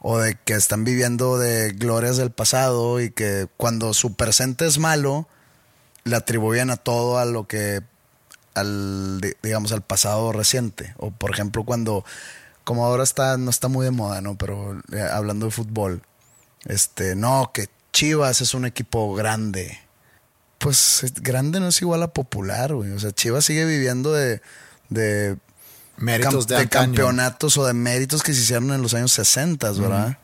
o de que están viviendo de glorias del pasado y que cuando su presente es malo, le atribuyen a todo a lo que al di- digamos al pasado reciente. O por ejemplo cuando como ahora está no está muy de moda no pero eh, hablando de fútbol este no que Chivas es un equipo grande. Pues es- grande no es igual a popular güey. O sea Chivas sigue viviendo de de Méritos de, campeonatos o de méritos que se hicieron en los años 60, ¿verdad?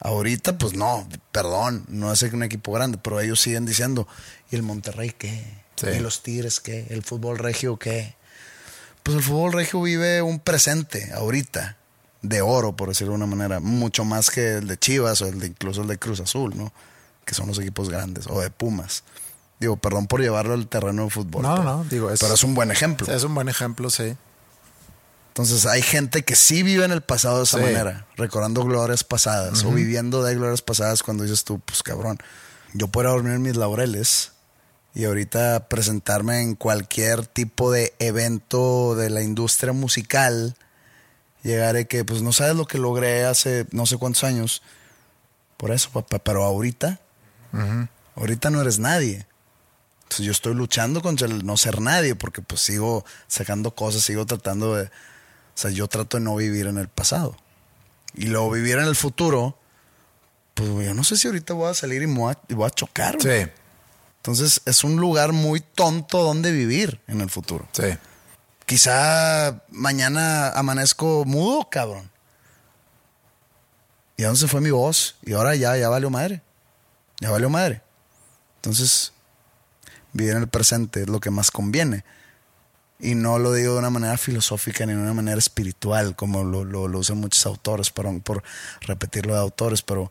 Ahorita, pues no, perdón, no es un equipo grande, pero ellos siguen diciendo, ¿y el Monterrey qué? Sí. ¿Y los Tigres qué? ¿El fútbol regio qué? Pues el fútbol regio vive un presente ahorita, de oro, por decirlo de una manera, mucho más que el de Chivas o el de incluso el de Cruz Azul, ¿no? Que son los equipos grandes, o de Pumas. Digo, perdón por llevarlo al terreno de fútbol. No, pero- no, digo, es, pero es un buen ejemplo. es un buen ejemplo, sí. Entonces hay gente que sí vive en el pasado de esa Sí. manera, recordando glorias pasadas o viviendo de glorias pasadas cuando dices tú, pues cabrón, yo puedo dormir en mis laureles y ahorita presentarme en cualquier tipo de evento de la industria musical, llegar a que pues no sabes lo que logré hace no sé cuántos años, por eso, papá, pero ahorita, ahorita no eres nadie. Entonces yo estoy luchando contra el no ser nadie porque pues sigo sacando cosas, sigo tratando de... O sea, yo trato de no vivir en el pasado. Y luego vivir en el futuro, pues yo no sé si ahorita voy a salir y voy a, y voy a chocar. Sí, Entonces es un lugar muy tonto donde vivir en el futuro. sí. Quizá mañana amanezco mudo, cabrón. ¿Y a dónde se fue mi voz? Y ahora ya, ya valió madre. Ya valió madre. Entonces, vivir en el presente es lo que más conviene. Y no lo digo de una manera filosófica ni de una manera espiritual, como lo, lo, lo usan muchos autores, perdón por repetirlo de autores, pero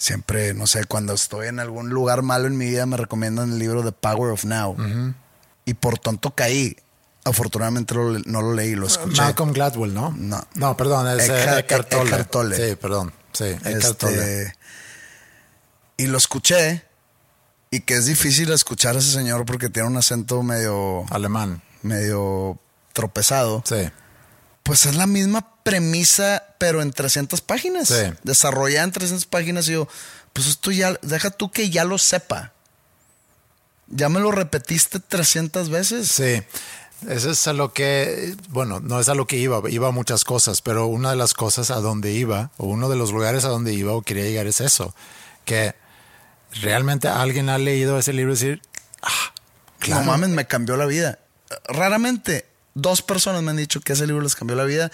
siempre, no sé, cuando estoy en algún lugar malo en mi vida me recomiendan el libro The Power of Now. Y por tonto caí. Afortunadamente lo- no lo leí, lo escuché. Malcolm Gladwell, ¿no? No. No, perdón, es eh, Eckhart- Eckhart Tolle. Eckhart Tolle. Sí, perdón. Sí, Eckhart Tolle. Este, y lo escuché. Y que es difícil escuchar a ese señor porque tiene un acento medio, Alemán. medio tropezado. Sí, Pues es la misma premisa, pero en 300 páginas. Sí. Desarrollada en 300 páginas. Y yo, pues esto ya, deja tú que ya lo sepa. Ya me lo repetiste 300 veces. sí. Eso es a lo que, bueno, no es a lo que iba, iba a muchas cosas, pero una de las cosas a donde iba, o uno de los lugares a donde iba o quería llegar es eso, que realmente alguien ha leído ese libro y decir, ah, claro, No mames, me cambió la vida. Raramente, dos personas me han dicho que ese libro les cambió la vida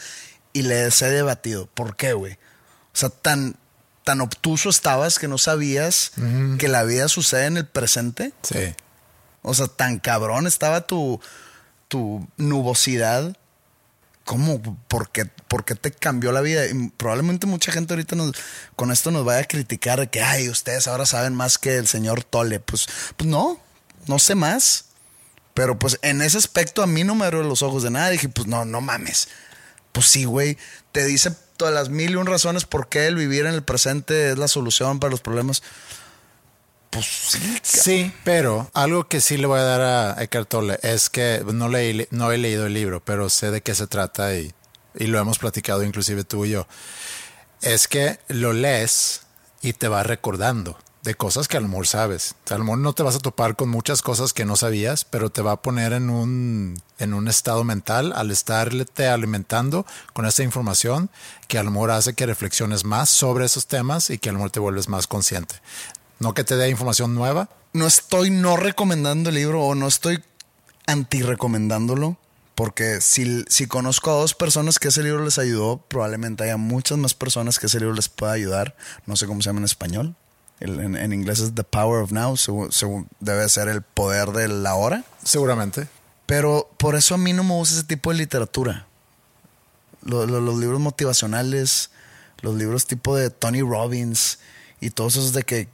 y les he debatido. ¿Por qué, güey? O sea, tan, tan obtuso estabas que no sabías que la vida sucede en el presente. sí, O sea, tan cabrón estaba tu, tu nubosidad. ¿Cómo? ¿Por qué, por qué te cambió la vida? Y probablemente mucha gente ahorita nos, con esto nos vaya a criticar de que, ay, ustedes ahora saben más que el señor Tole. Pues, pues no, no sé más. Pero pues en ese aspecto a mí no me abrió los ojos de nada. Dije, pues no, no mames. Pues sí, güey. Te dice todas las mil y un razones por qué el vivir en el presente es la solución para los problemas. Pues sí, Sí, pero algo que sí le voy a dar a Eckhart Tolle es que no, leí, no he leído el libro, pero sé de qué se trata y, y lo hemos platicado inclusive tú y yo. Es que lo lees y te va recordando de cosas que a lo sabes. A lo mejor no te vas a topar con muchas cosas que no sabías, pero te va a poner en un, en un estado mental al estarte alimentando con esa información que a lo hace que reflexiones más sobre esos temas y que a lo te vuelves más consciente. No que te dé información nueva, no estoy no recomendando el libro o no estoy anti recomendándolo, Porque si, si conozco a dos personas que ese libro les ayudó, probablemente haya muchas más personas que ese libro les pueda ayudar. No sé cómo se llama en español. El- en, en inglés es The Power of Now. según- según- debe ser el poder de la hora. Seguramente. Pero por eso a mí no me gusta ese tipo de literatura. Lo- lo- los libros motivacionales, los libros tipo de Tony Robbins y todos esos de que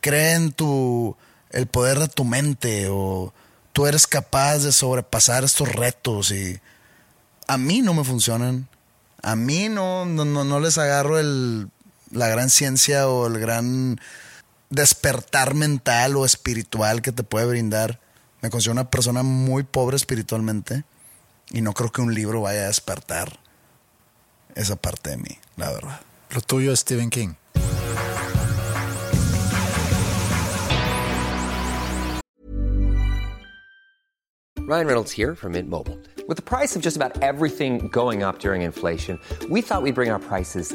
creen tu el poder de tu mente o tú eres capaz de sobrepasar estos retos y a mí no me funcionan. A mí no, no, no, no les agarro el, la gran ciencia o el gran despertar mental o espiritual que te puede brindar. Me considero una persona muy pobre espiritualmente y no creo que un libro vaya a despertar esa parte de mí, la verdad. Lo tuyo es Stephen King. Ryan Reynolds here from Mint Mobile. With the price of just about everything going up during inflation, we thought we'd bring our prices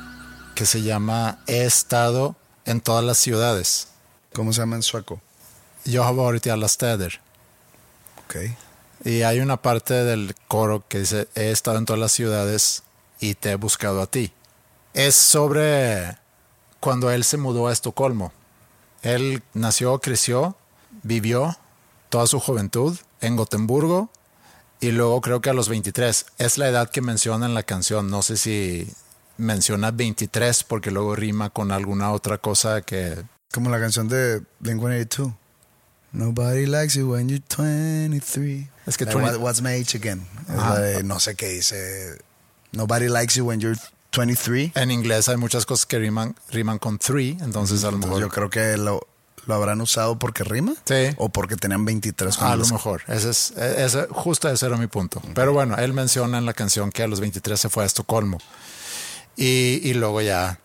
que se llama He estado en todas las ciudades. ¿Cómo se llama en sueco? Jag har varit i alla städer. Ok. Y hay una parte del coro que dice, he estado en todas las ciudades y te he buscado a ti. Es sobre cuando él se mudó a Estocolmo. Él nació, creció, vivió toda su juventud en Gotemburgo y luego creo que a los 23. Es la edad que menciona en la canción. No sé si menciona 23 porque luego rima con alguna otra cosa que... Como la canción de Blink-182. Nobody likes you when you're 23. Es que 20 what- what's my age again? La de no sé qué dice. Nobody likes you when you're 23. En inglés hay muchas cosas que riman, riman con 3, entonces a lo mejor... yo creo que lo, lo habrán usado porque rima. Sí. O porque tenían 23 A lo mejor, ese es, ese, justo ese era mi punto. Pero bueno, él menciona en la canción que a los 23 se fue a Estocolmo y, luego ya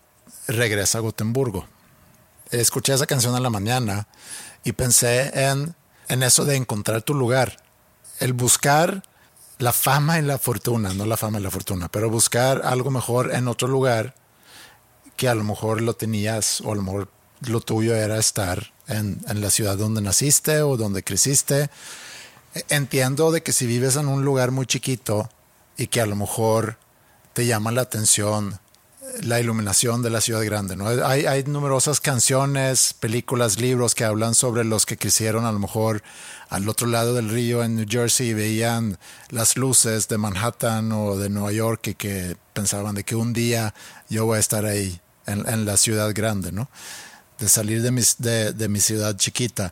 regresa a Gotemburgo. Escuché esa canción en la mañana y pensé en, en eso de encontrar tu lugar, el buscar la fama y la fortuna, no la fama y la fortuna, pero buscar algo mejor en otro lugar que a lo mejor lo tenías o a lo lo tuyo era estar en, en la ciudad donde naciste o donde creciste. E- Entiendo de que si vives en un lugar muy chiquito y que a lo mejor te llama la atención eh, la iluminación de la ciudad grande, ¿no? Hay, hay numerosas canciones, películas, libros que hablan sobre los que crecieron a lo mejor al otro lado del río en New Jersey y veían las luces de Manhattan o de Nueva York y que pensaban de que un día yo voy a estar ahí en, la ciudad grande, ¿no? De salir de mi ciudad chiquita.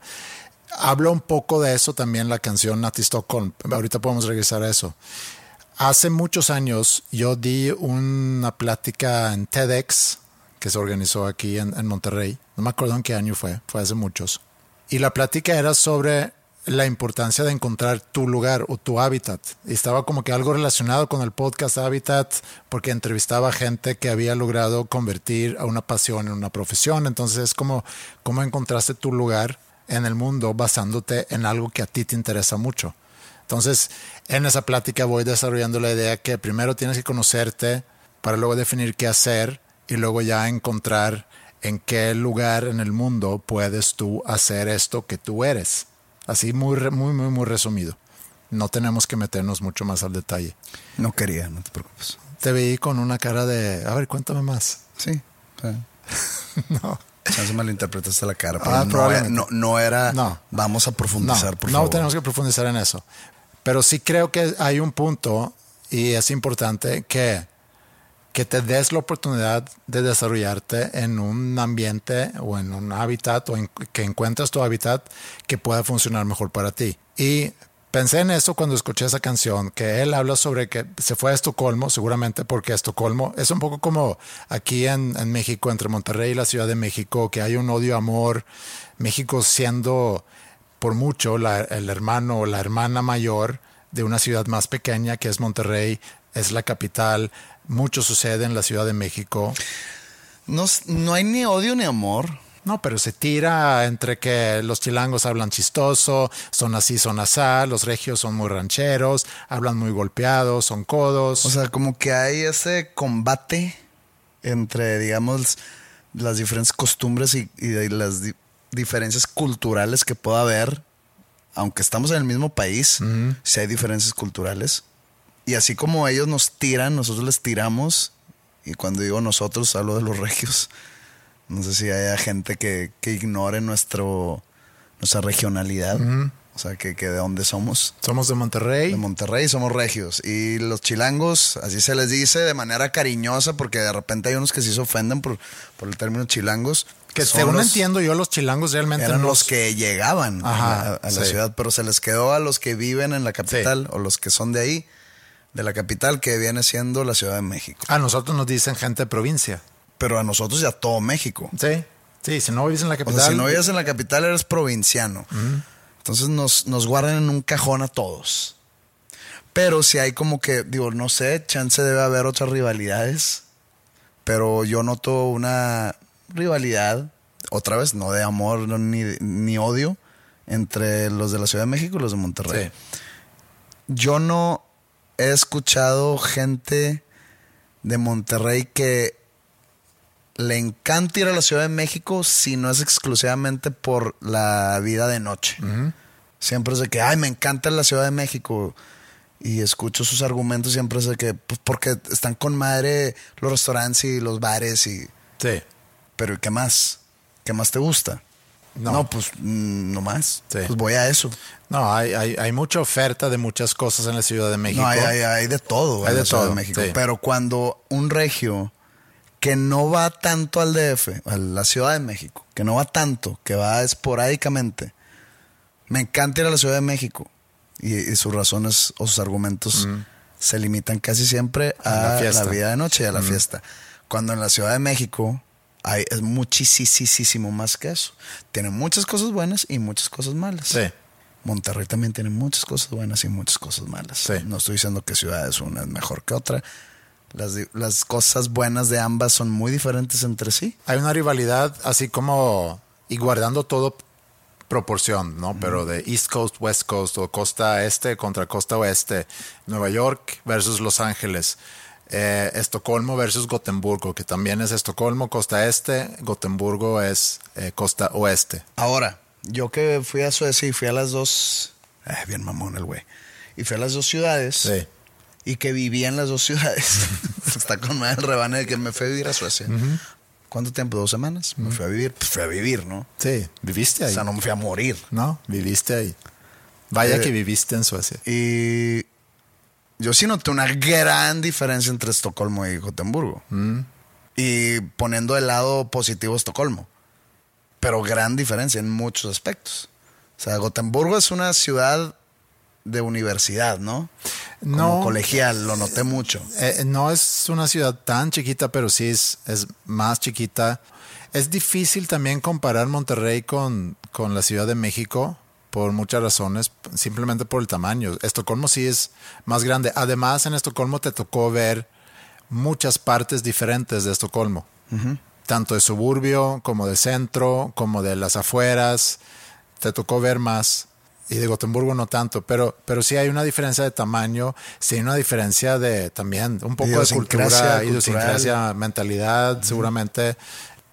Habla un poco de eso también la canción Nati Stockholm. Ahorita podemos regresar a eso. Hace muchos años yo di una plática en TEDx que se organizó aquí en, en Monterrey. No me acuerdo en qué año fue, fue hace muchos. Y la plática era sobre la importancia de encontrar tu lugar o tu hábitat. Y estaba como que algo relacionado con el podcast Hábitat, porque entrevistaba gente que había logrado convertir a una pasión en una profesión. Entonces es como cómo encontraste tu lugar en el mundo basándote en algo que a ti te interesa mucho. Entonces, en esa plática voy desarrollando la idea que primero tienes que conocerte para luego definir qué hacer y luego ya encontrar en qué lugar en el mundo puedes tú hacer esto que tú eres. Así muy, muy, muy, muy resumido. No tenemos que meternos mucho más al detalle. No quería, no te preocupes. Te vi con una cara de, a ver, cuéntame más. Sí. sí. No. Chance malinterpretaste la cara, pero Ah, no, probablemente. no, no era No. vamos a profundizar, no, por no tenemos que profundizar en eso. Pero sí creo que hay un punto y es importante que, que te des la oportunidad de desarrollarte en un ambiente o en un hábitat o en, que encuentres tu hábitat que pueda funcionar mejor para ti. Y pensé en eso cuando escuché esa canción, que él habla sobre que se fue a Estocolmo, seguramente porque Estocolmo es un poco como aquí en, México, entre Monterrey y la Ciudad de México, que hay un odio-amor, México siendo por mucho la- el hermano o la hermana mayor de una ciudad más pequeña que es Monterrey, es la capital, mucho sucede en la Ciudad de México. No, no hay ni odio ni amor. No, pero se tira entre que los chilangos hablan chistoso, son así, son asá, los regios son muy rancheros, hablan muy golpeados, son codos. O sea, como que hay ese combate entre, digamos, las diferentes costumbres y, las diferencias culturales que pueda haber, aunque estamos en el mismo país, si hay diferencias culturales. Y así como ellos nos tiran, nosotros les tiramos. Y cuando digo nosotros, hablo de los regios. No sé si haya gente que, que ignore nuestro, nuestra regionalidad. O sea, que, que de dónde somos. Somos de Monterrey. De Monterrey somos regios. Y los chilangos, así se les dice de manera cariñosa, porque de repente hay unos que sí se ofenden por, por el término chilangos. Que Son según los- entiendo yo, los chilangos realmente Eran los que llegaban a Ajá, la- a, la sí. ciudad, pero se les quedó a los que viven en la capital o los que son de ahí, de la capital, que viene siendo la Ciudad de México. A nosotros nos dicen gente de provincia. Pero a nosotros ya todo México. Sí. Sí, si no vives en la O capital. sea, si no vives en la capital, eres provinciano. Entonces nos, nos guardan en un cajón a todos. Pero si hay como que, digo, no sé, chance debe haber otras rivalidades. Pero yo noto una rivalidad, otra vez, no de amor no, ni, ni odio, entre los de la Ciudad de México y los de Monterrey. Sí. Yo no he escuchado gente de Monterrey que le encanta ir a la Ciudad de México si no es exclusivamente por la vida de noche. Siempre es de que, ay, me encanta la Ciudad de México. Y escucho sus argumentos siempre es de que, pues porque están con madre los restaurantes y los bares y... Sí. Pero ¿y qué más? ¿Qué más te gusta? No. pues mm, no más. Sí. Pues voy a eso. No, hay, hay, hay mucha oferta de muchas cosas en la Ciudad de México. No, hay, hay- hay de todo Hay en de la Ciudad todo, de México. sí. Pero cuando un regio que no va tanto al DF, a la Ciudad de México, que no va tanto, que va esporádicamente, me encanta ir a la Ciudad de México. Y, y sus razones o sus argumentos se limitan casi siempre A la a la, fiesta. vida de noche y a la fiesta. Cuando en la Ciudad de México hay, es muchísimo más que eso. Tiene muchas cosas buenas y muchas cosas malas. Sí. Monterrey también tiene muchas cosas buenas y muchas cosas malas. Sí. No estoy diciendo que ciudad es una es mejor que otra. Las, las cosas buenas de ambas son muy diferentes entre sí. Hay una rivalidad así como, y guardando todo proporción, ¿no? Pero de East Coast, West Coast o costa este contra costa oeste, Nueva York versus Los Ángeles, eh, Estocolmo versus Gotemburgo, que también es Estocolmo, costa este, Gotemburgo es eh, costa oeste. Ahora, yo que fui a Suecia y fui a las dos. eh, bien mamón el güey. Y fui a las dos ciudades. Sí. Y que viví en las dos ciudades. Está con madre el rebane de que me fui a vivir a Suecia. ¿Cuánto tiempo? ¿Dos semanas? Me fui a vivir. Pues fui a vivir, ¿no? Sí, viviste O ahí. sea, no me fui a morir. No, viviste ahí. Vaya Eh, que viviste en Suecia. Y yo sí noté una gran diferencia entre Estocolmo y Gotemburgo. Y poniendo el lado positivo Estocolmo. Pero gran diferencia en muchos aspectos. O sea, Gotemburgo es una ciudad de universidad, ¿no? Como No. colegial, lo noté mucho. Eh, no es una ciudad tan chiquita, pero sí es, es más chiquita. Es difícil también comparar Monterrey con, con la Ciudad de México por muchas razones, simplemente por el tamaño. Estocolmo sí es más grande. Además, en Estocolmo te tocó ver muchas partes diferentes de Estocolmo. Tanto de suburbio como de centro, como de las afueras. Te tocó ver más. Y de Gotemburgo no tanto, pero, pero sí hay una diferencia de tamaño, sí hay una diferencia de también un poco de cultura, idiosincrasia, mentalidad, seguramente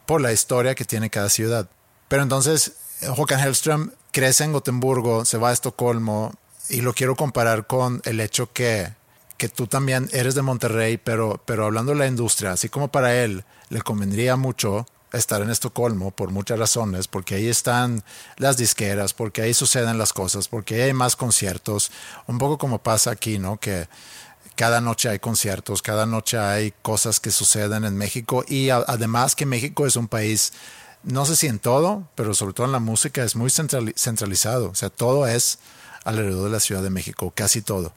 por la historia que tiene cada ciudad. Pero entonces, Håkan Hellström crece en Gotemburgo, se va a Estocolmo y lo quiero comparar con el hecho que, que tú también eres de Monterrey, pero, pero hablando de la industria, así como para él le convendría mucho estar en Estocolmo por muchas razones, porque ahí están las disqueras, porque ahí suceden las cosas, porque ahí hay más conciertos, un poco como pasa aquí, ¿no? Que cada noche hay conciertos, cada noche hay cosas que suceden en México y además que México es un país, no sé si en todo, pero sobre todo en la música es muy centrali- centralizado, o sea, todo es alrededor de la Ciudad de México, casi todo.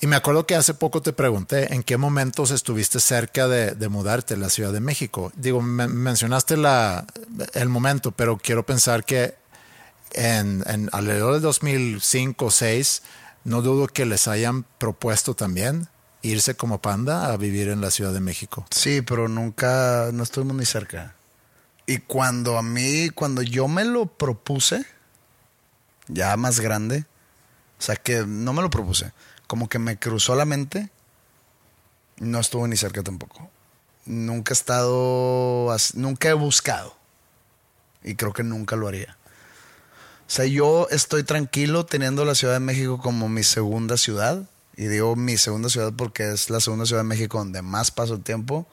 Y me acuerdo que hace poco te pregunté en qué momentos estuviste cerca de, de mudarte a la Ciudad de México. Digo, me- mencionaste la, el momento, pero quiero pensar que en, en alrededor del 2005 o 2006, no dudo que les hayan propuesto también irse como panda a vivir en la Ciudad de México. Sí, pero nunca, no estuvimos ni cerca. Y cuando a mí, cuando yo me lo propuse, ya más grande, o sea que no me lo propuse, como que me cruzó la mente, no estuve ni cerca tampoco. Nunca he estado, nunca he buscado. Y creo que nunca lo haría. O sea, yo estoy tranquilo teniendo la Ciudad de México como mi segunda ciudad. Y digo mi segunda ciudad porque es la segunda ciudad de México donde más paso el tiempo.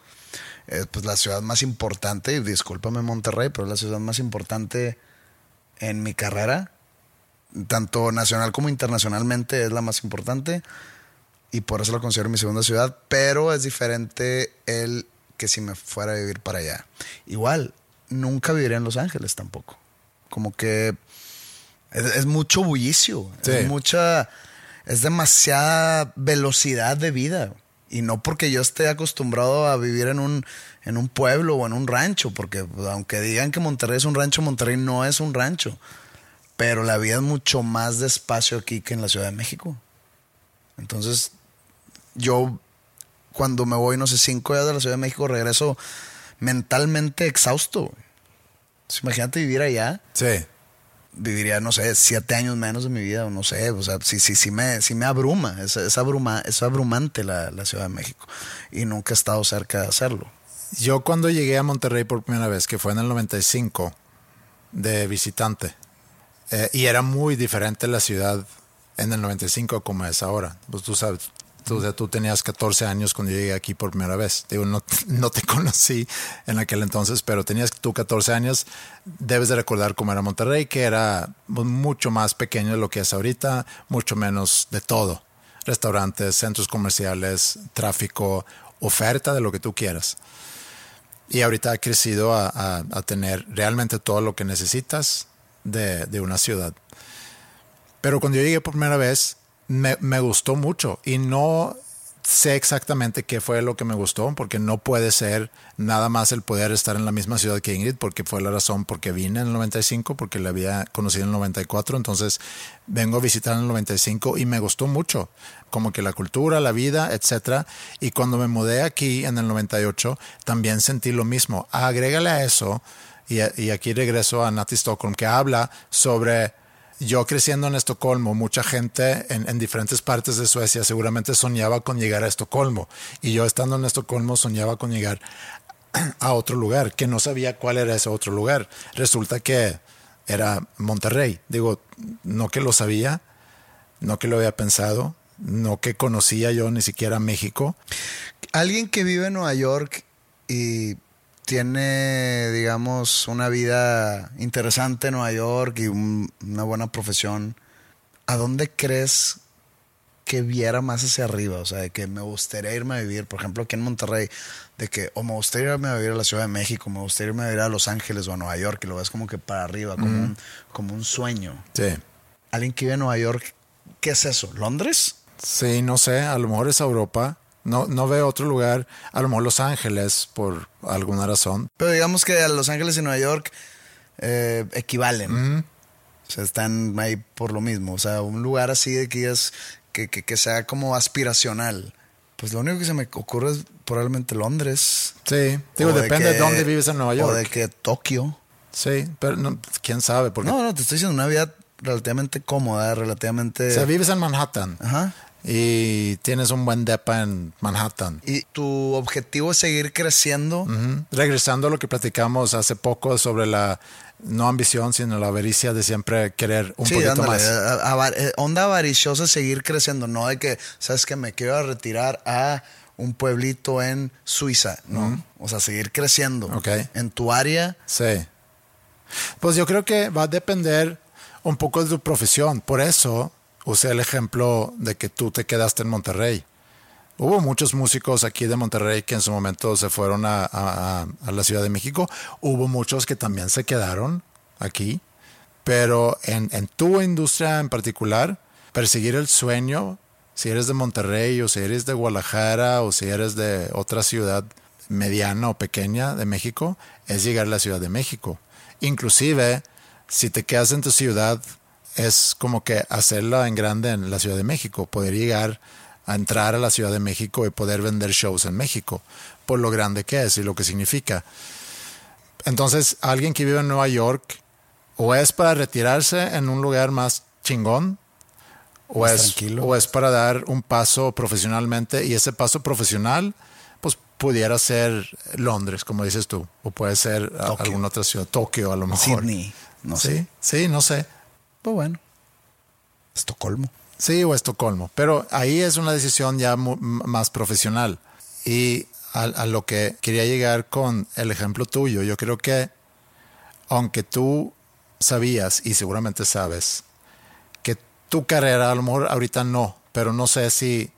Es pues la ciudad más importante, y discúlpame Monterrey, pero es la ciudad más importante en mi carrera. Tanto nacional como internacionalmente es la más importante. Y por eso la considero mi segunda ciudad. Pero es diferente el que si me fuera a vivir para allá. Igual, nunca viviría en Los Ángeles tampoco. Como que es, es mucho bullicio. Sí. Es mucha. Es demasiada velocidad de vida. Y no porque yo esté acostumbrado a vivir en un, en un pueblo o en un rancho. Porque aunque digan que Monterrey es un rancho, Monterrey no es un rancho. Pero la vida es mucho más despacio aquí que en la Ciudad de México. Entonces, yo cuando me voy, no sé, cinco días de la Ciudad de México, regreso mentalmente exhausto. imagínate vivir allá Sí. Viviría, no sé, siete años menos de mi vida, o no sé, o sea, sí, sí, sí me, sí me abruma, es, es, abruma, es abrumante la, la Ciudad de México. Y nunca he estado cerca de hacerlo. Yo cuando llegué a Monterrey por primera vez, que fue en el 95, de visitante, eh, y era muy diferente la ciudad en el 95 como es ahora. Pues tú sabes, tú, o sea, tú tenías 14 años cuando llegué aquí por primera vez. Digo, no, no te conocí en aquel entonces, pero tenías tú 14 años. Debes de recordar cómo era Monterrey, que era mucho más pequeño de lo que es ahorita, mucho menos de todo. Restaurantes, centros comerciales, tráfico, oferta de lo que tú quieras. Y ahorita ha crecido a, a- a tener realmente todo lo que necesitas de, de una ciudad. Pero cuando yo llegué por primera vez, me, me gustó mucho y no sé exactamente qué fue lo que me gustó, porque no puede ser nada más el poder estar en la misma ciudad que Ingrid, porque fue la razón porque vine en el 95, porque la había conocido en el 94, entonces vengo a visitar en el 95 y me gustó mucho, como que la cultura, la vida, etcétera. Y cuando me mudé aquí en el 98, también sentí lo mismo. Agrégale a eso, y, y aquí regreso a Nati Stockholm, que habla sobre yo creciendo en Estocolmo, mucha gente en, en, diferentes partes de Suecia seguramente soñaba con llegar a Estocolmo. Y yo estando en Estocolmo soñaba con llegar a otro lugar, que no sabía cuál era ese otro lugar. Resulta que era Monterrey. Digo, no que lo sabía, no que lo había pensado, no que conocía yo ni siquiera México. Alguien que vive en Nueva York y tiene, digamos, una vida interesante en Nueva York y un- una buena profesión, ¿a dónde crees que viera más hacia arriba? O sea, de que me gustaría irme a vivir, por ejemplo, aquí en Monterrey, de que o me gustaría irme a vivir a la Ciudad de México, me gustaría irme a vivir a Los Ángeles o a Nueva York, y lo ves como que para arriba, como, un, como un sueño. Sí. Alguien que vive en Nueva York, ¿qué es eso? ¿Londres? Sí, no sé, a lo mejor es Europa. No, no veo otro lugar. A lo mejor Los Ángeles, por alguna razón. Pero digamos que a Los Ángeles y Nueva York eh, equivalen. O sea, están ahí por lo mismo. O sea, un lugar así de que es que, que, que sea como aspiracional. Pues lo único que se me ocurre es probablemente Londres. Sí, digo, depende de que- dónde vives en Nueva York. O de que Tokio. Sí, pero no, quién sabe. Porque, No, no, te estoy diciendo una vida relativamente cómoda, relativamente... O sea, vives en Manhattan Ajá. Y tienes un buen depa en Manhattan. Y tu objetivo es seguir creciendo. Regresando a lo que platicamos hace poco sobre la no ambición, sino la avaricia de siempre querer un sí, poquito ándale, más. avar- eh, onda avariciosa seguir creciendo, no de que, sabes que me quiero retirar a un pueblito en Suiza, ¿no? O sea, seguir creciendo. En tu área, Sí. Pues yo creo que va a depender un poco de tu profesión. Por eso usé el ejemplo de que tú te quedaste en Monterrey. Hubo muchos músicos aquí de Monterrey que en su momento se fueron a, la Ciudad de México. Hubo muchos que también se quedaron aquí. Pero en, en tu industria en particular, perseguir el sueño, si eres de Monterrey o si eres de Guadalajara o si eres de otra ciudad mediana o pequeña de México, es llegar a la Ciudad de México. Inclusive, si te quedas en tu ciudad, es como que hacerla en grande en la Ciudad de México, poder llegar a entrar a la Ciudad de México y poder vender shows en México, por lo grande que es y lo que significa. Entonces, alguien que vive en Nueva York, o es para retirarse en un lugar más chingón, o Más es, tranquilo. o es para dar un paso profesionalmente, y ese paso profesional, pues pudiera ser Londres, como dices tú, o puede ser Tokio. alguna otra ciudad, Tokio a lo mejor. Sydney, no sí, sé. Sí, no sé. Pues bueno. Estocolmo. Sí, o Estocolmo. Pero ahí es una decisión ya más profesional. Y a, a lo que quería llegar con el ejemplo tuyo, yo creo que aunque tú sabías y seguramente sabes que tu carrera, a lo mejor ahorita no, pero no sé si,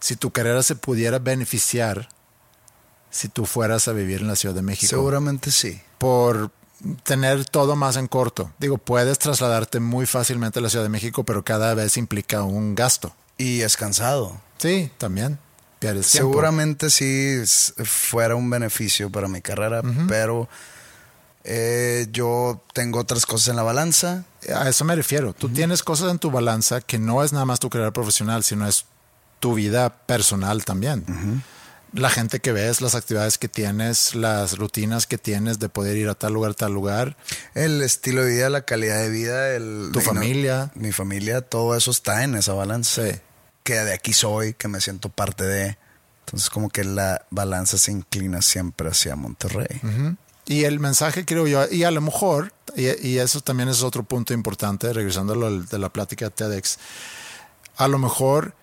si tu carrera se pudiera beneficiar si tú fueras a vivir en la Ciudad de México Seguramente sí. por tener todo más en corto. Digo, puedes trasladarte muy fácilmente a la Ciudad de México, pero cada vez implica un gasto. Y es cansado. Sí, también. Pierdes. Seguramente sí fuera un beneficio para mi carrera, pero eh, yo tengo otras cosas en la balanza. A eso me refiero. Tú tienes cosas en tu balanza que no es nada más tu carrera profesional, sino es tu vida personal también. La gente que ves, las actividades que tienes, las rutinas que tienes de poder ir a tal lugar, tal lugar. El estilo de vida, la calidad de vida, el, Tu no- familia. mi familia, todo eso está en esa balanza. Sí. Que de aquí soy, que me siento parte de. Entonces, como que la balanza se inclina siempre hacia Monterrey. Y el mensaje, creo yo, y a lo mejor, y, y eso también es otro punto importante, regresando a lo de la plática de TEDx, a lo mejor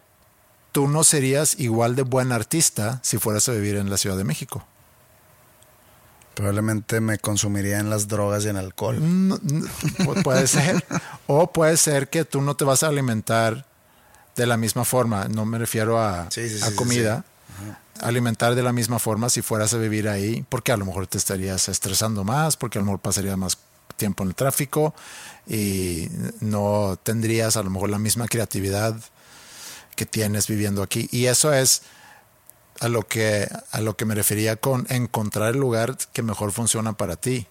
tú no serías igual de buen artista si fueras a vivir en la Ciudad de México. Probablemente me consumiría en las drogas y en alcohol. No, no, pu- puede ser. O puede ser que tú no te vas a alimentar de la misma forma. No me refiero a, Sí, sí, a sí, comida. Alimentar de la misma forma si fueras a vivir ahí, porque a lo mejor te estarías estresando más, porque a lo mejor pasaría más tiempo en el tráfico y no tendrías a lo mejor la misma creatividad que tienes viviendo aquí. Y eso es a lo que, a lo que me refería con encontrar el lugar que mejor funciona para ti.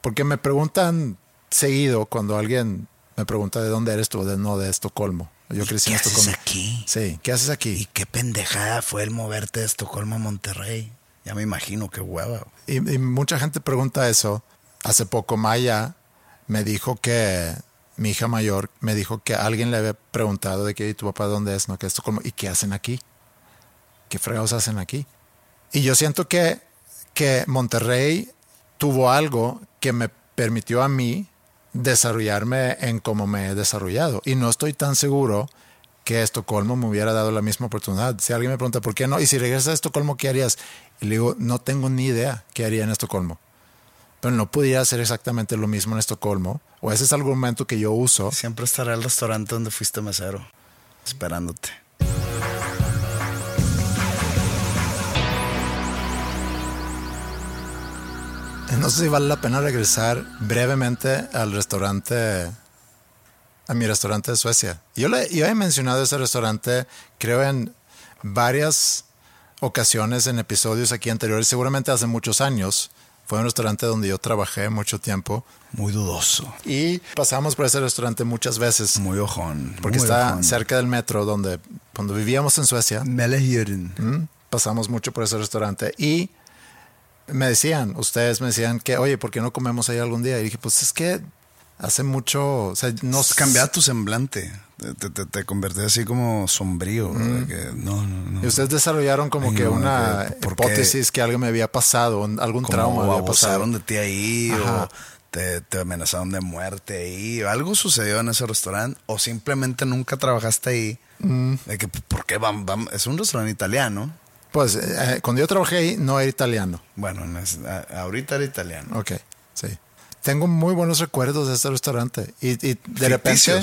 Porque me preguntan seguido cuando alguien me pregunta de dónde eres tú, de no de Estocolmo. Yo crecí qué en haces Estocolmo. aquí? Sí, ¿qué haces aquí? Y qué pendejada fue el moverte de Estocolmo a Monterrey. Ya me imagino qué hueva. Y, y mucha gente pregunta eso. Hace poco Maya me dijo que mi hija mayor me dijo que alguien le había preguntado de que "¿Y tu papá dónde es, no que Estocolmo y qué hacen aquí, qué fregados hacen aquí. Y yo siento que que Monterrey tuvo algo que me permitió a mí desarrollarme en cómo me he desarrollado y no estoy tan seguro que Estocolmo me hubiera dado la misma oportunidad. Si alguien me pregunta por qué no, y si regresas a Estocolmo, ¿qué harías? Le digo, no tengo ni idea qué haría en Estocolmo. Pero no pudiera hacer exactamente lo mismo en Estocolmo. O ese es el argumento que yo uso. Siempre estará el restaurante donde fuiste mesero, esperándote. No sé si vale la pena regresar brevemente al restaurante, a mi restaurante de Suecia. Yo, le, yo he mencionado ese restaurante, creo, en varias ocasiones en episodios aquí anteriores, seguramente hace muchos años. Fue un restaurante donde yo trabajé mucho tiempo Muy dudoso. y pasamos por ese restaurante muchas veces Muy ojón. porque muy está ojón. cerca del metro donde cuando vivíamos en Suecia. Mellehuren. Mm, pasamos mucho por ese restaurante y me decían, ustedes me decían que, oye, ¿por qué no comemos ahí algún día? Y dije, pues es que hace mucho, o sea, no Nos cambia tu semblante. Te, te, convertí así como sombrío. que no, no, no. Y ustedes desarrollaron como Ay, que no, una hipótesis que algo me había pasado, algún trauma había pasado. abusaron de ti ahí Ajá. o te, te amenazaron de muerte ahí, o algo sucedió en ese restaurante, o simplemente nunca trabajaste ahí. Mm. De que, ¿Por qué? Es un restaurante italiano. Pues eh, cuando yo trabajé ahí no era italiano. Bueno, es- ahorita era italiano. Ok, sí. Tengo muy buenos recuerdos de este restaurante. Y, y de repente.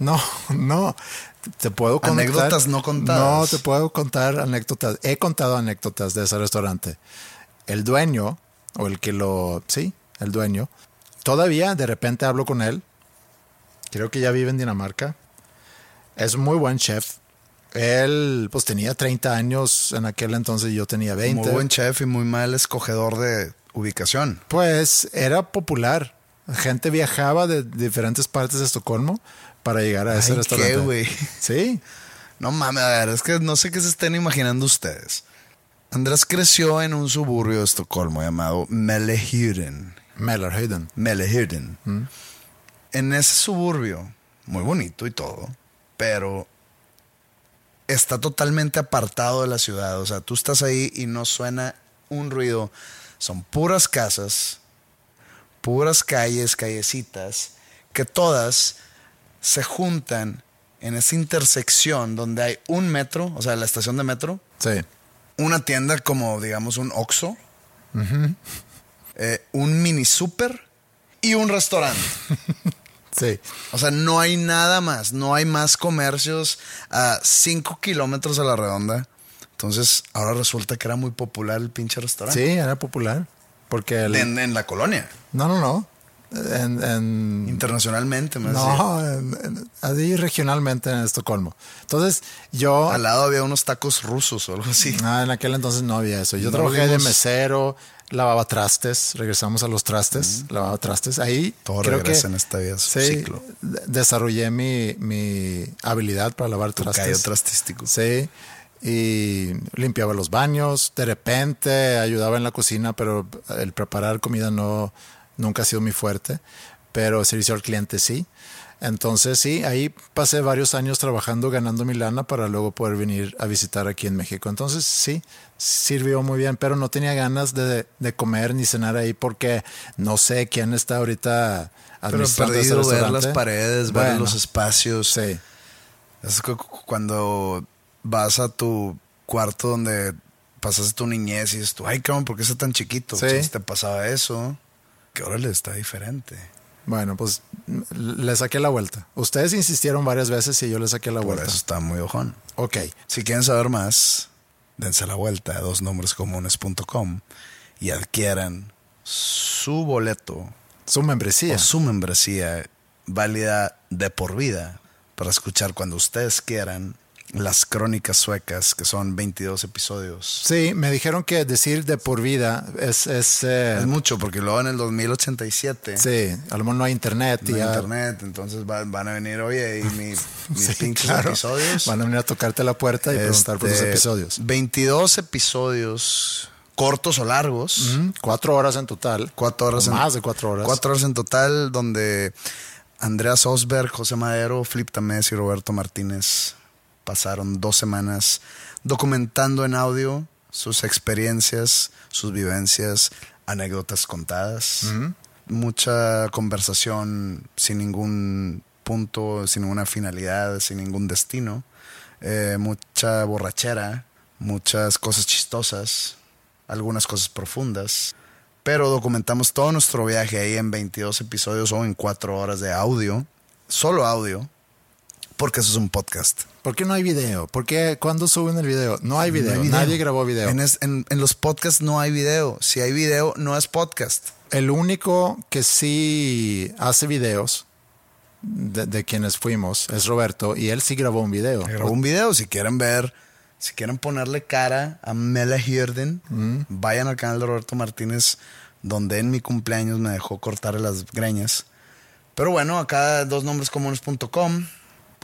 No, no. Te puedo contar. Anécdotas no contadas. No, te puedo contar anécdotas. He contado anécdotas de ese restaurante. El dueño, o el que lo. Sí, el dueño. Todavía de repente hablo con él. Creo que ya vive en Dinamarca. Es muy buen chef. Él, pues tenía 30 años en aquel entonces y yo tenía 20. Muy buen chef y muy mal escogedor de ubicación. Pues era popular. Gente viajaba de diferentes partes de Estocolmo para llegar a ese Ay, restaurante. ¿qué, güey? Sí. No mames, a ver, es que no sé qué se estén imaginando ustedes. Andrés creció en un suburbio de Estocolmo llamado Mellehyden. Mellerhöjden. Mellehyden. En ese suburbio, muy bonito y todo, pero está totalmente apartado de la ciudad. O sea, tú estás ahí y no suena un ruido. Son puras casas, puras calles, callecitas, que todas se juntan en esa intersección donde hay un metro, o sea, la estación de metro, Sí. una tienda como, digamos, un Oxxo, eh, un mini super y un restaurante. Sí. O sea, no hay nada más, no hay más comercios a 5 kilómetros a la redonda. Entonces, ahora resulta que era muy popular el pinche restaurante. Sí, era popular. Porque el- En, en la colonia, No, no, no. En, en- internacionalmente. me no, ahí regionalmente en Estocolmo. Entonces, yo. Al lado había unos tacos rusos o algo así. Ah, en aquel entonces no había eso. Yo No trabajé de mesero, lavaba trastes, regresamos a los trastes, lavaba trastes. Ahí Todo creo que en esta vida, sí, ciclo. de- desarrollé mi, mi habilidad para lavar trastes. callo trastístico. Sí. Y limpiaba los baños, de repente ayudaba en la cocina, pero el preparar comida no nunca ha sido mi fuerte, pero servicio al cliente sí. Entonces sí, ahí pasé varios años trabajando, ganando mi lana para luego poder venir a visitar aquí en México. Entonces sí, sirvió muy bien, pero no tenía ganas de, de comer ni cenar ahí porque no sé quién está ahorita Pero perdido, ver las paredes, ver los espacios. Sí, Es cu- cu- cuando vas a tu cuarto donde pasaste tu niñez y dices tú, ay, cabrón, ¿por qué está tan chiquito? Sí. Si te pasaba eso, que ahora le está diferente. bueno, pues le saqué la vuelta. Ustedes insistieron varias veces y yo le saqué la Por vuelta. eso está muy ojón. Ok, Si quieren saber más, dense la vuelta a dosnombrescomunes.com y adquieran su boleto su membresía. o su membresía válida de por vida para escuchar cuando ustedes quieran las crónicas suecas, que son 22 episodios. Sí, me dijeron que decir de por vida es... es, eh, Es mucho, porque luego en el 2087 sí, a lo mejor no hay internet. y no hay ya- internet, entonces va- van a venir, oye, y mi- mis Sí, pinches claro. episodios. Van a venir a tocarte la puerta y preguntar por los Este, episodios. 22 episodios cortos o largos. Cuatro horas en total. Cuatro horas O en- Más de cuatro horas. Cuatro horas en total, donde Andreas Osberg, José Madero, Flip Tamés y Roberto Martínez pasaron dos semanas documentando en audio sus experiencias, sus vivencias, anécdotas contadas. Mucha conversación sin ningún punto, sin ninguna finalidad, sin ningún destino. Eh, mucha borrachera, muchas cosas chistosas, algunas cosas profundas. Pero documentamos todo nuestro viaje ahí en 22 episodios o en 4 horas de audio. Solo audio. Porque eso es un podcast. ¿Por qué no hay video? ¿Por qué cuando suben el video? No hay video. No hay video. Nadie grabó video. En, es- en- en los podcasts no hay video. Si hay video, no es podcast. El único que sí hace videos de, de quienes fuimos es Roberto y él sí grabó un video. Grabó un video. Si quieren ver, si quieren ponerle cara a Mela Hirden, vayan al canal de Roberto Martínez, donde en mi cumpleaños me dejó cortar las greñas. Pero bueno, acá dosnombrescomunes.com.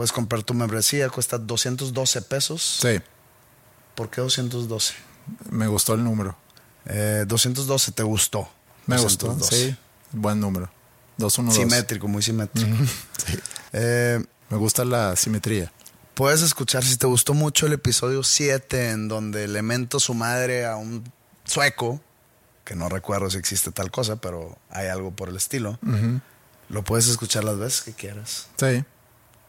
Puedes comprar tu membresía, cuesta 212 pesos. Sí, ¿Por qué 212? me gustó el número. Eh, 212, ¿te gustó? Me gustó, 212. sí. Buen número. 212. Simétrico, muy simétrico. Sí. Eh, Me gusta la simetría. puedes escuchar si te gustó mucho el episodio 7 en donde le mento su madre a un sueco que no recuerdo si existe tal cosa, pero hay algo por el estilo. Lo puedes escuchar las veces que quieras. Sí.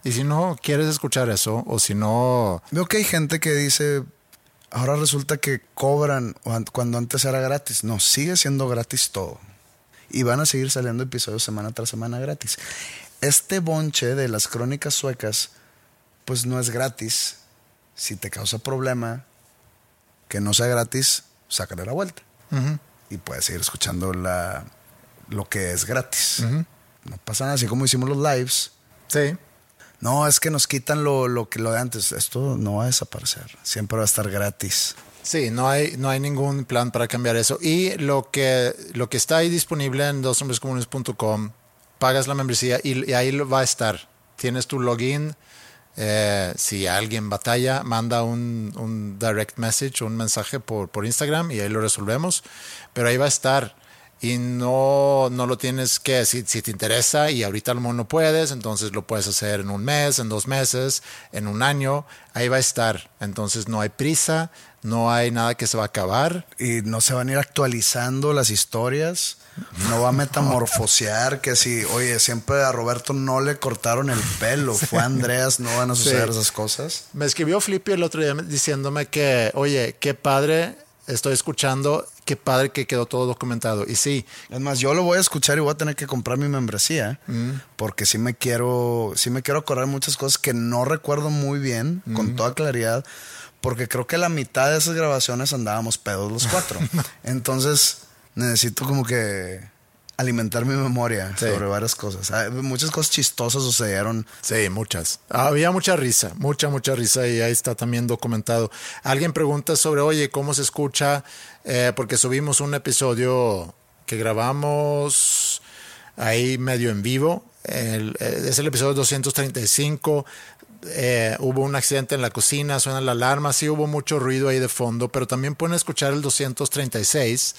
Y si no quieres escuchar eso, o si no. Veo que hay gente que dice, ahora resulta que cobran cuando antes era gratis. No, sigue siendo gratis todo. Y van a seguir saliendo episodios semana tras semana gratis. Este bonche de las crónicas suecas, pues no es gratis. Si te causa problema que no sea gratis, sácale la vuelta. Y puedes seguir escuchando la, lo que es gratis. No pasa nada, así como hicimos los lives. Sí. No, es que nos quitan lo, lo, que lo de antes. Esto no va a desaparecer. Siempre va a estar gratis. Sí, no hay, no hay ningún plan para cambiar eso. Y lo que, lo que está ahí disponible en doshombrescomunes.com, pagas la membresía y, ahí va a estar. Tienes tu login. Eh, si alguien batalla, manda un, un, direct message, un mensaje por, por Instagram y ahí lo resolvemos. Pero ahí va a estar y no, no lo tienes que, si, si te interesa y ahorita lo no puedes, entonces lo puedes hacer en un mes, en dos meses, en un año, ahí va a estar. Entonces no hay prisa, no hay nada que se va a acabar. Y no se van a ir actualizando las historias. No va a metamorfosear que si, oye, siempre a Roberto no le cortaron el pelo, fue Andreas, no van a suceder esas cosas. Me escribió Flippy el otro día diciéndome que, oye, qué padre estoy escuchando, qué padre que quedó todo documentado. Y sí. Es más, yo lo voy a escuchar y voy a tener que comprar mi membresía, mm. porque sí me quiero, sí me quiero acordar muchas cosas que no recuerdo muy bien, con mm. toda claridad, porque creo que la mitad de esas grabaciones andábamos pedos los cuatro. Entonces, necesito como que alimentar mi memoria sobre varias cosas. Ah, muchas cosas chistosas sucedieron. Sí, muchas. Había mucha risa, mucha, mucha risa y ahí está también documentado. Alguien pregunta sobre, oye, ¿cómo se escucha? Eh, porque subimos un episodio que grabamos ahí medio en vivo. Eh, es el episodio 235. Eh, hubo un accidente en la cocina, suena la alarma, sí hubo mucho ruido ahí de fondo, pero también pueden escuchar el 236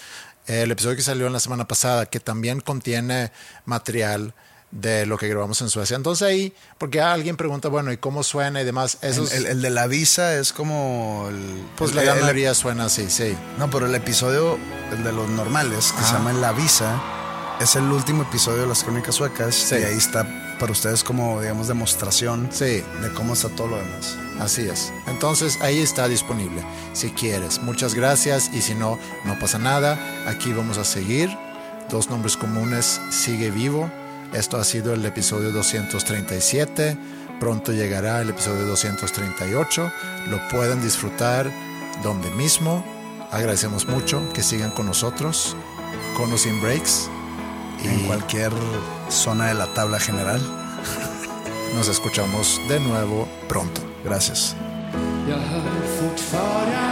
el episodio que salió en la semana pasada, que también contiene material de lo que grabamos en Suecia. Entonces ahí, porque alguien pregunta, bueno, ¿y cómo suena y demás? Eso el, de la visa es como... El, pues la gran suena así, sí. No, pero el episodio, el de los normales, que se llama La Visa, es el último episodio de las crónicas suecas y ahí está para ustedes como, digamos, demostración sí. de cómo está todo lo demás. Así es. Entonces ahí está disponible, si quieres. Muchas gracias y si no, no pasa nada. Aquí vamos a seguir. Dos nombres comunes sigue vivo. Esto ha sido el episodio 237. Pronto llegará el episodio 238. Lo pueden disfrutar donde mismo. Agradecemos mucho que sigan con nosotros. Con o sin breaks. Y en cualquier zona de la tabla general. Nos escuchamos de nuevo pronto. Gracias. Jag hör fortfarande